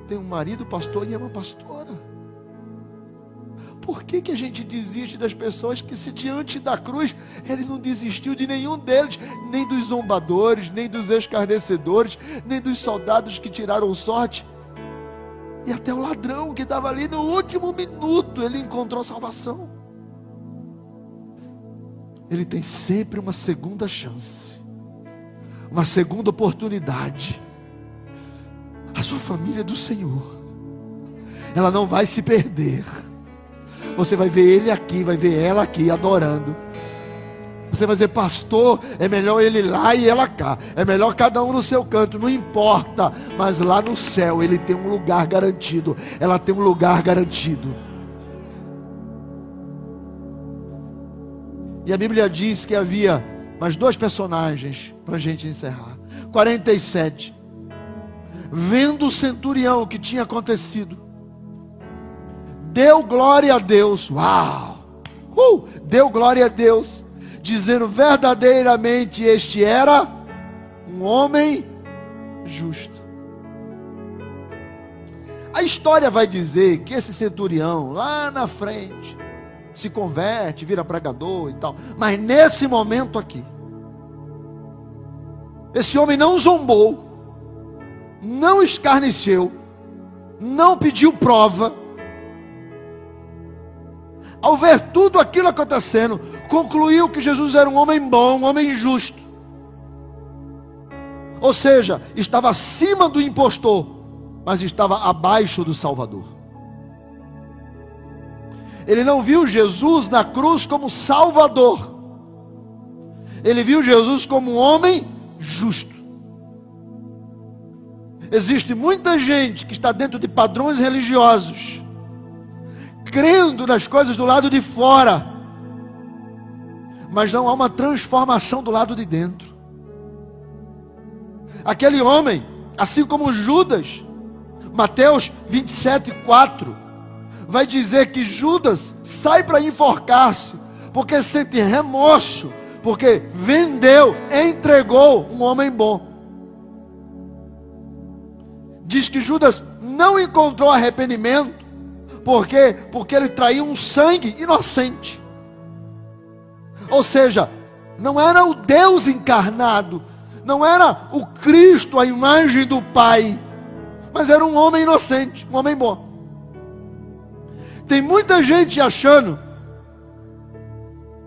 tem um marido pastor e é uma pastora. Por que, que a gente desiste das pessoas que, se diante da cruz, ele não desistiu de nenhum deles, nem dos zombadores, nem dos escarnecedores, nem dos soldados que tiraram sorte, e até o ladrão que estava ali no último minuto, ele encontrou salvação. Ele tem sempre uma segunda chance, uma segunda oportunidade. A sua família é do Senhor, ela não vai se perder. Você vai ver ele aqui, vai ver ela aqui adorando. Você vai dizer, pastor, é melhor ele lá e ela cá. É melhor cada um no seu canto, não importa. Mas lá no céu ele tem um lugar garantido. Ela tem um lugar garantido. E a Bíblia diz que havia Mais dois personagens para a gente encerrar. 47. Vendo o centurião o que tinha acontecido, deu glória a Deus. Uau! Uh, deu glória a Deus, dizendo verdadeiramente este era um homem justo. A história vai dizer que esse centurião, lá na frente, se converte, vira pregador e tal. Mas nesse momento aqui, esse homem não zombou, não escarneceu, não pediu prova. Ao ver tudo aquilo acontecendo, concluiu que Jesus era um homem bom, um homem justo. Ou seja, estava acima do impostor mas estava abaixo do Salvador. Ele não viu Jesus na cruz como Salvador. Ele viu Jesus como um homem justo. Existe muita gente que está dentro de padrões religiosos, crendo nas coisas do lado de fora, mas não há uma transformação do lado de dentro. Aquele homem, assim como Judas, Mateus 27, 4, vai dizer que Judas sai para enforcar-se, porque sente remorso, porque vendeu, entregou um homem bom. Diz que Judas não encontrou arrependimento, porque porque ele traiu um sangue inocente. Ou seja, não era o Deus encarnado, não era o Cristo, a imagem do Pai, mas era um homem inocente, um homem bom. Tem muita gente achando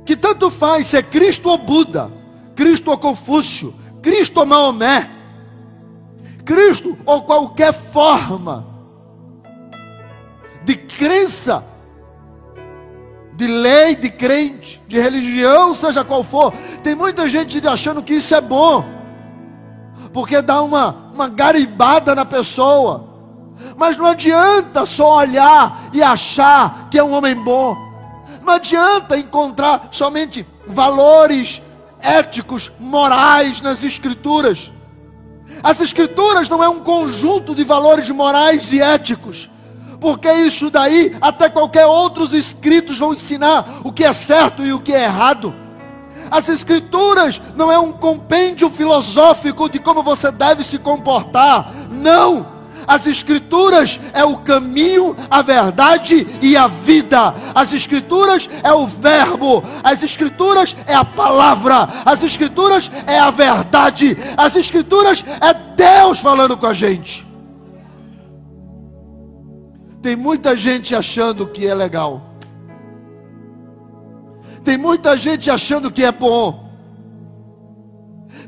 que tanto faz se é Cristo ou Buda, Cristo ou Confúcio, Cristo ou Maomé, Cristo ou qualquer forma de crença, de lei, de crente, de religião, seja qual for. Tem muita gente achando que isso é bom porque dá uma, uma garibada na pessoa. Mas não adianta só olhar e achar que é um homem bom. Não adianta encontrar somente valores éticos, morais nas Escrituras. As Escrituras não é um conjunto de valores morais e éticos, porque isso daí, até qualquer outros escritos vão ensinar o que é certo e o que é errado. As Escrituras não é um compêndio filosófico de como você deve se comportar. Não. As Escrituras é o caminho, a verdade e a vida. As Escrituras é o Verbo. As Escrituras é a palavra. As Escrituras é a verdade. As Escrituras é Deus falando com a gente. Tem muita gente achando que é legal. Tem muita gente achando que é bom.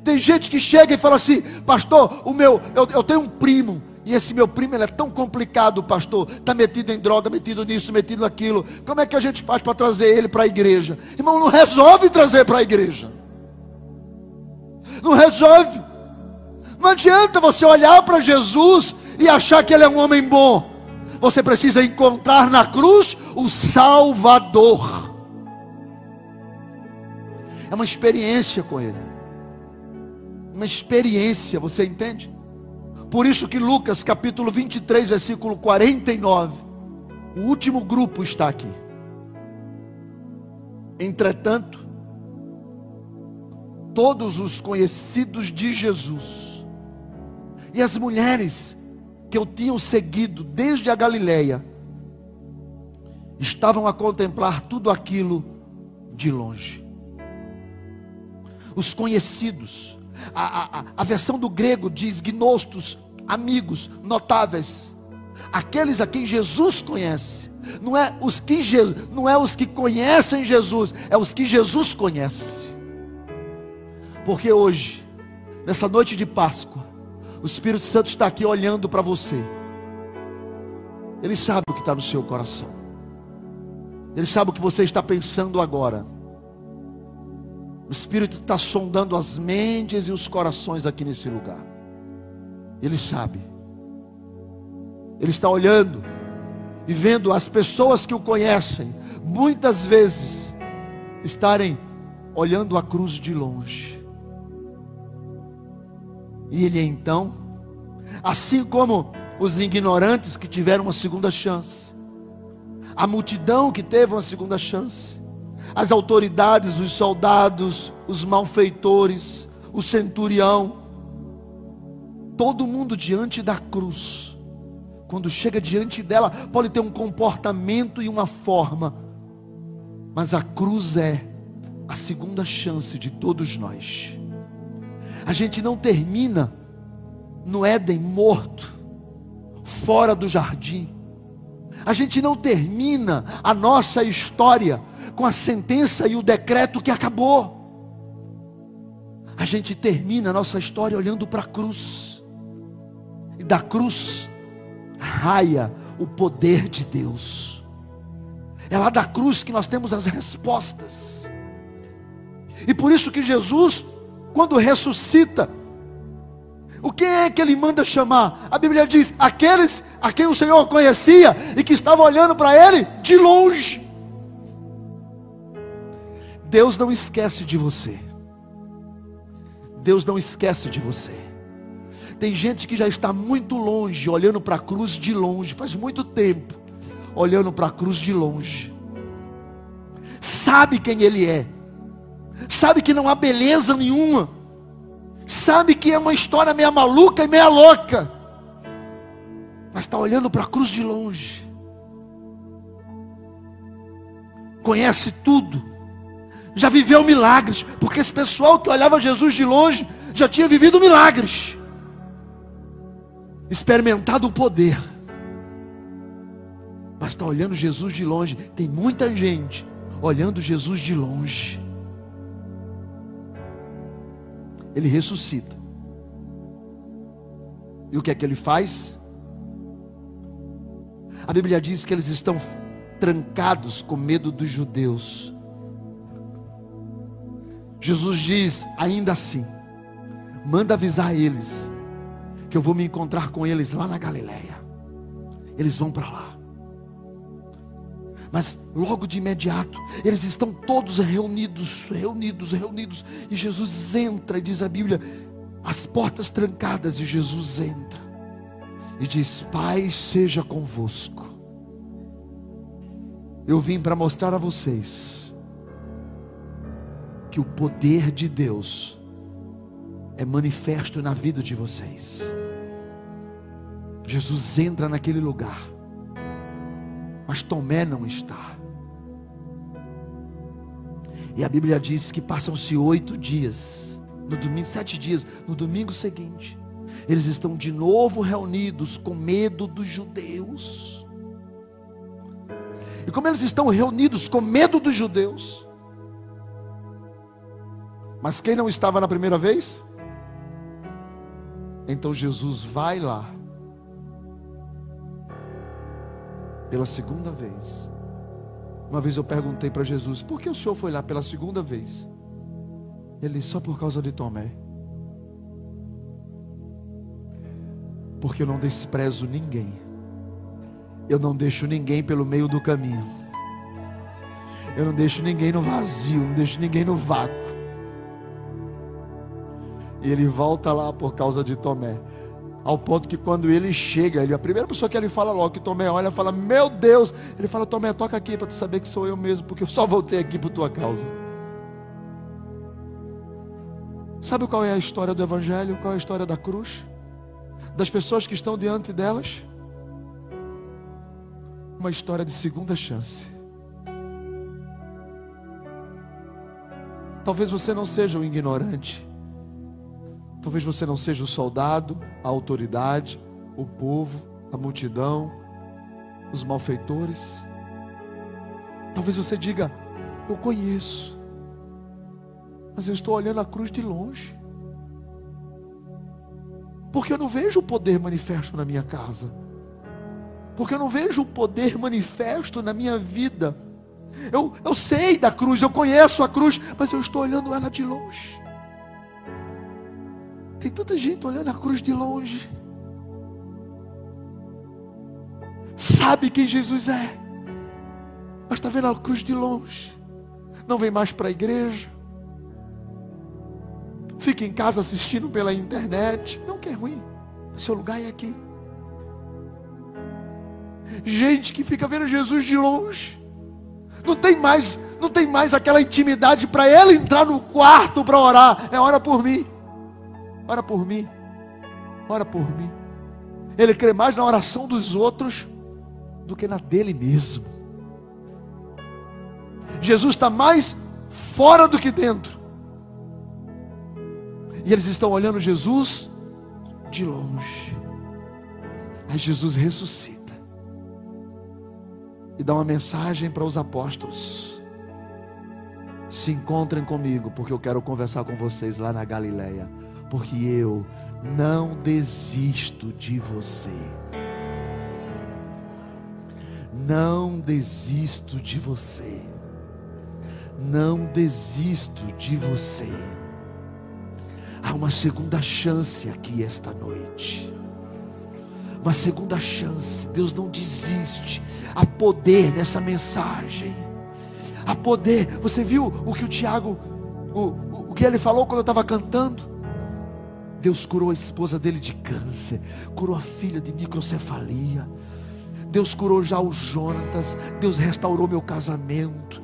Tem gente que chega e fala assim, pastor, o meu, eu, eu tenho um primo, e esse meu primo ele é tão complicado, pastor. Está metido em droga, metido nisso, metido naquilo. Como é que a gente faz para trazer ele para a igreja? Irmão, não resolve trazer para a igreja. Não resolve. Não adianta você olhar para Jesus e achar que ele é um homem bom. Você precisa encontrar na cruz o Salvador. É uma experiência com Ele. Uma experiência, você entende? Por isso que Lucas capítulo 23, versículo 49, o último grupo está aqui. Entretanto, todos os conhecidos de Jesus e as mulheres que eu tinha seguido desde a Galileia estavam a contemplar tudo aquilo de longe os conhecidos. A, a, a versão do grego diz gnostos, amigos, notáveis. Aqueles a quem Jesus conhece. Não é os que, não é os que conhecem Jesus, é os que Jesus conhece. Porque hoje, nessa noite de Páscoa, o Espírito Santo está aqui olhando para você. Ele sabe o que está no seu coração. Ele sabe o que você está pensando agora. O Espírito está sondando as mentes e os corações aqui nesse lugar. Ele sabe. Ele está olhando e vendo as pessoas que o conhecem, muitas vezes, estarem olhando a cruz de longe. E ele então, assim como os ignorantes que tiveram uma segunda chance, a multidão que teve uma segunda chance, as autoridades, os soldados, os malfeitores, o centurião, todo mundo diante da cruz, quando chega diante dela, pode ter um comportamento e uma forma, mas a cruz é a segunda chance de todos nós. A gente não termina no Éden morto, fora do jardim. A gente não termina a nossa história com a sentença e o decreto que acabou. A gente termina a nossa história olhando para a cruz. E da cruz raia o poder de Deus. É lá da cruz que nós temos as respostas. E por isso que Jesus, quando ressuscita, o que é que ele manda chamar? A Bíblia diz: aqueles a quem o Senhor conhecia e que estavam olhando para ele de longe. Deus não esquece de você. Deus não esquece de você. Tem gente que já está muito longe, olhando para a cruz de longe, faz muito tempo, olhando para a cruz de longe. Sabe quem Ele é, sabe que não há beleza nenhuma, sabe que é uma história meia maluca e meia louca, mas está olhando para a cruz de longe, conhece tudo, já viveu milagres, porque esse pessoal que olhava Jesus de longe já tinha vivido milagres, experimentado o poder, mas está olhando Jesus de longe. Tem muita gente olhando Jesus de longe. Ele ressuscita. E o que é que ele faz? A Bíblia diz que eles estão trancados com medo dos judeus. Jesus diz: ainda assim, manda avisar eles que eu vou me encontrar com eles lá na Galileia. Eles vão para lá. Mas logo de imediato, eles estão todos reunidos, reunidos, reunidos. E Jesus entra, e diz a Bíblia, as portas trancadas, e Jesus entra. E diz: Pai, seja convosco. Eu vim para mostrar a vocês que o poder de Deus é manifesto na vida de vocês. Jesus entra naquele lugar, mas Tomé não está. E a Bíblia diz que passam-se oito dias, no domingo, sete dias, no domingo seguinte, eles estão de novo reunidos com medo dos judeus. E como eles estão reunidos com medo dos judeus, mas quem não estava na primeira vez? Então Jesus vai lá. Pela segunda vez. Uma vez eu perguntei para Jesus: por que o senhor foi lá pela segunda vez? Ele só por causa de Tomé. Porque eu não desprezo ninguém. Eu não deixo ninguém pelo meio do caminho. Eu não deixo ninguém no vazio, não deixo ninguém no vácuo. E ele volta lá por causa de Tomé. Ao ponto que quando ele chega, ele, a primeira pessoa que ele fala logo, que Tomé olha, fala: Meu Deus! Ele fala: Tomé, toca aqui para tu saber que sou eu mesmo, porque eu só voltei aqui por tua causa. Sabe qual é a história do Evangelho? Qual é a história da cruz? Das pessoas que estão diante delas? Uma história de segunda chance. Talvez você não seja um ignorante. Talvez você não seja o soldado, a autoridade, o povo, a multidão, os malfeitores. Talvez você diga: Eu conheço, mas eu estou olhando a cruz de longe. Porque eu não vejo o poder manifesto na minha casa. Porque eu não vejo o poder manifesto na minha vida. Eu, eu sei da cruz, eu conheço a cruz, mas eu estou olhando ela de longe. Tem tanta gente olhando a cruz de longe. Sabe quem Jesus é. Mas está vendo a cruz de longe. Não vem mais para a igreja. fica em casa assistindo pela internet. Não que é ruim. Seu lugar é aqui. Gente que fica vendo Jesus de longe. Não tem mais, não tem mais aquela intimidade para ele entrar no quarto para orar. É ora por mim. Ora por mim. Ora por mim. Ele crê mais na oração dos outros do que na dele mesmo. Jesus está mais fora do que dentro. E eles estão olhando Jesus de longe. Aí Jesus ressuscita e dá uma mensagem para os apóstolos: se encontrem comigo, porque eu quero conversar com vocês lá na Galileia, porque eu não desisto de você. Não desisto de você. Não desisto de você. Há uma segunda chance aqui esta noite. Uma segunda chance. Deus não desiste. Há poder nessa mensagem. Há poder. Você viu o que o Tiago, o, o que ele falou quando eu estava cantando? Deus curou a esposa dele de câncer, curou a filha de microcefalia. Deus curou já o Jonatas, Deus restaurou meu casamento.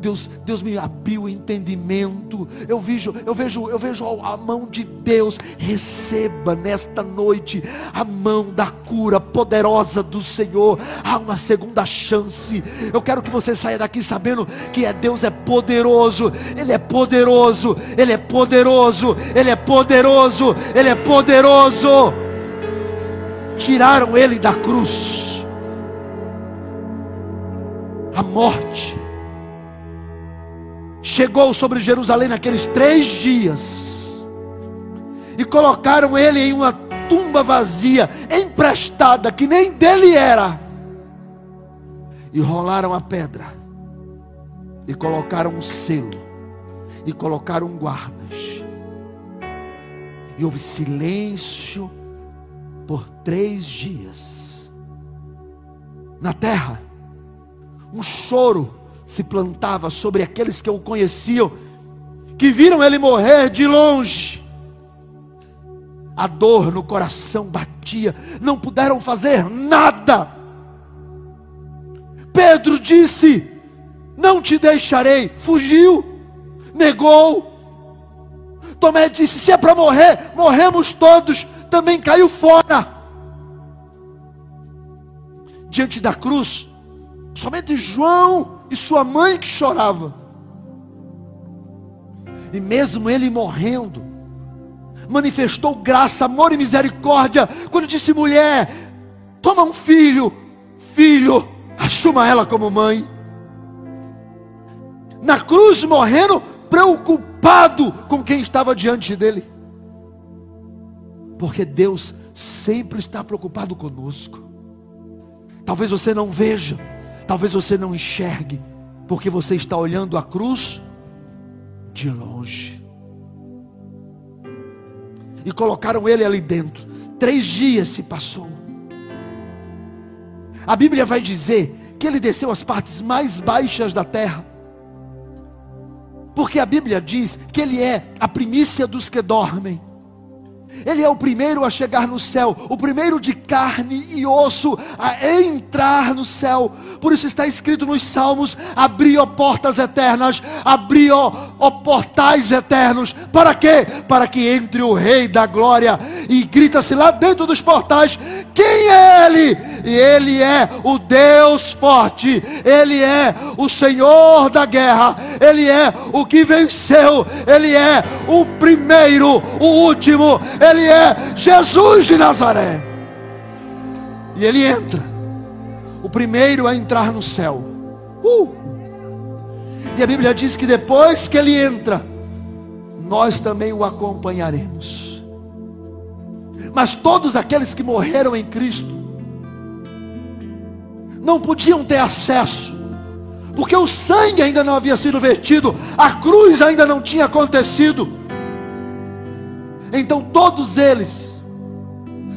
Deus, Deus me abriu o entendimento. Eu vejo, eu vejo, eu vejo a mão de Deus. Receba nesta noite a mão da cura poderosa do Senhor. Há uma segunda chance. Eu quero que você saia daqui sabendo que é Deus é poderoso. Ele é poderoso. Ele é poderoso. Ele é poderoso. Ele é poderoso. Tiraram ele da cruz. A morte chegou sobre Jerusalém naqueles três dias, e colocaram ele em uma tumba vazia, emprestada, que nem dele era, e rolaram a pedra, e colocaram um selo, e colocaram guardas, e houve silêncio por três dias, na terra, um choro, se plantava sobre aqueles que o conheciam, que viram ele morrer de longe. A dor no coração batia, não puderam fazer nada. Pedro disse: Não te deixarei. Fugiu, negou. Tomé disse: Se é para morrer, morremos todos. Também caiu fora. Diante da cruz, somente João e sua mãe que chorava. E mesmo ele morrendo, manifestou graça, amor e misericórdia, quando disse: mulher, toma um filho, filho, assuma ela como mãe. Na cruz morrendo, preocupado com quem estava diante dele. Porque Deus sempre está preocupado conosco. Talvez você não veja, Talvez você não enxergue, porque você está olhando a cruz de longe. E colocaram ele ali dentro. Três dias se passou. A Bíblia vai dizer que ele desceu às partes mais baixas da terra. Porque a Bíblia diz que ele é a primícia dos que dormem. Ele é o primeiro a chegar no céu, o primeiro de carne e osso a entrar no céu. Por isso está escrito nos Salmos: abriu portas eternas, abriu portais eternos. Para quê? Para que entre o Rei da Glória e grita-se lá dentro dos portais: quem é Ele? E Ele é o Deus forte, Ele é o Senhor da guerra, Ele é o que venceu, Ele é o primeiro, o último, Ele é Jesus de Nazaré. E Ele entra, o primeiro a entrar no céu. Uh! E a Bíblia diz que depois que Ele entra, nós também o acompanharemos. Mas todos aqueles que morreram em Cristo não podiam ter acesso, porque o sangue ainda não havia sido vertido, a cruz ainda não tinha acontecido. Então todos eles,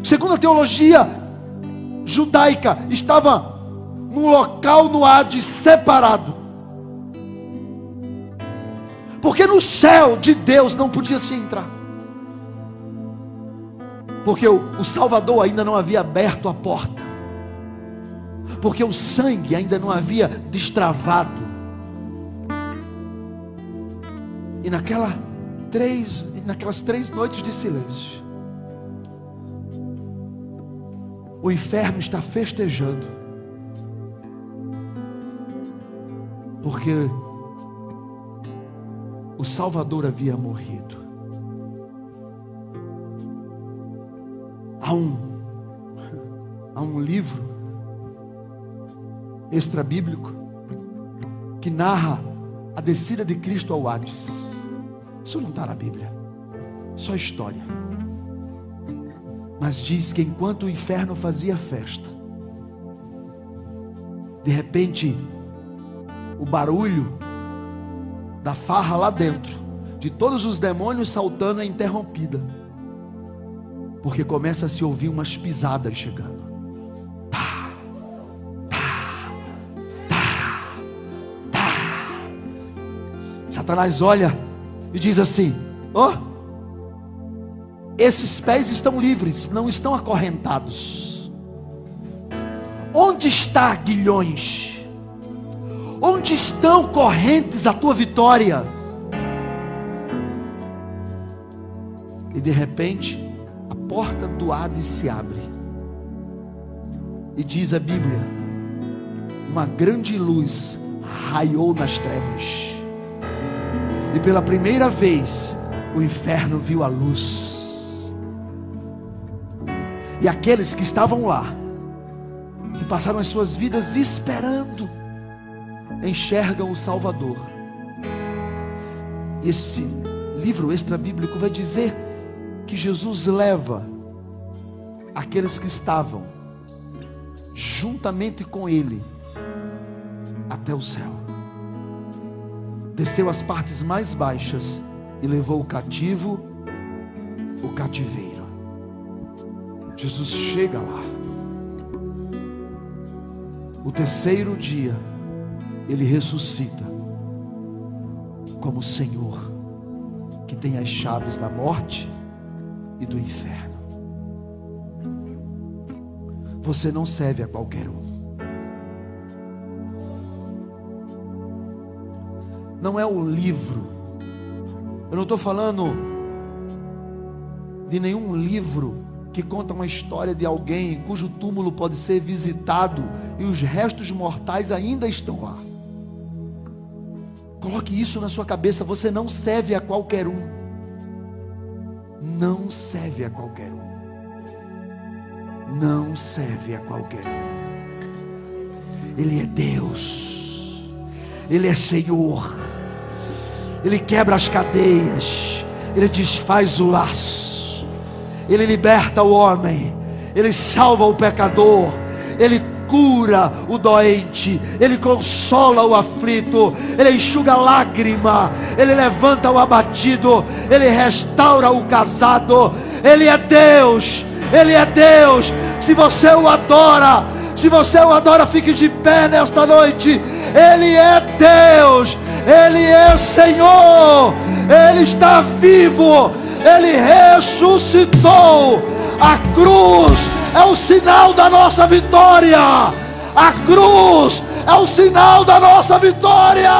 segundo a teologia judaica, estavam num local no Hades separado. Porque no céu de Deus não podia se entrar. Porque o, o Salvador ainda não havia aberto a porta. Porque o sangue ainda não havia destravado. E naquela três, naquelas três noites de silêncio, o inferno está festejando. Porque o Salvador havia morrido. Há um, há um livro extra-bíblico que narra a descida de Cristo ao Hades. Isso não está na Bíblia, só história. Mas diz que enquanto o inferno fazia festa, de repente, o barulho da farra lá dentro, de todos os demônios saltando, é interrompida, porque começa a se ouvir umas pisadas chegando. Satanás olha e diz assim: Ó, oh, esses pés estão livres, não estão acorrentados. Onde está Guilhões? Onde estão correntes a tua vitória? E de repente, a porta do Hades se abre. E diz a Bíblia: uma grande luz raiou nas trevas. E pela primeira vez, o inferno viu a luz. E aqueles que estavam lá, que passaram as suas vidas esperando, enxergam o Salvador. Esse livro extra-bíblico vai dizer que Jesus leva aqueles que estavam juntamente com Ele até o céu. Desceu as partes mais baixas e levou o cativo, o cativeiro. Jesus chega lá. O terceiro dia, ele ressuscita como Senhor, que tem as chaves da morte e do inferno. Você não serve a qualquer um. Não é o livro. Eu não estou falando de nenhum livro que conta uma história de alguém cujo túmulo pode ser visitado e os restos mortais ainda estão lá. Coloque isso na sua cabeça. Você não serve a qualquer um. Não serve a qualquer um. Não serve a qualquer um. Ele é Deus. Ele é Senhor. Ele quebra as cadeias. Ele desfaz o laço. Ele liberta o homem. Ele salva o pecador. Ele cura o doente, Ele consola o aflito, Ele enxuga a lágrima, Ele levanta o abatido, Ele restaura o casado, Ele é Deus, Ele é Deus. Se você o adora, se você o adora, fique de pé nesta noite. Ele é Deus, Ele é Senhor, Ele está vivo, Ele ressuscitou. A cruz é o sinal da nossa vitória. A cruz é o sinal da nossa vitória.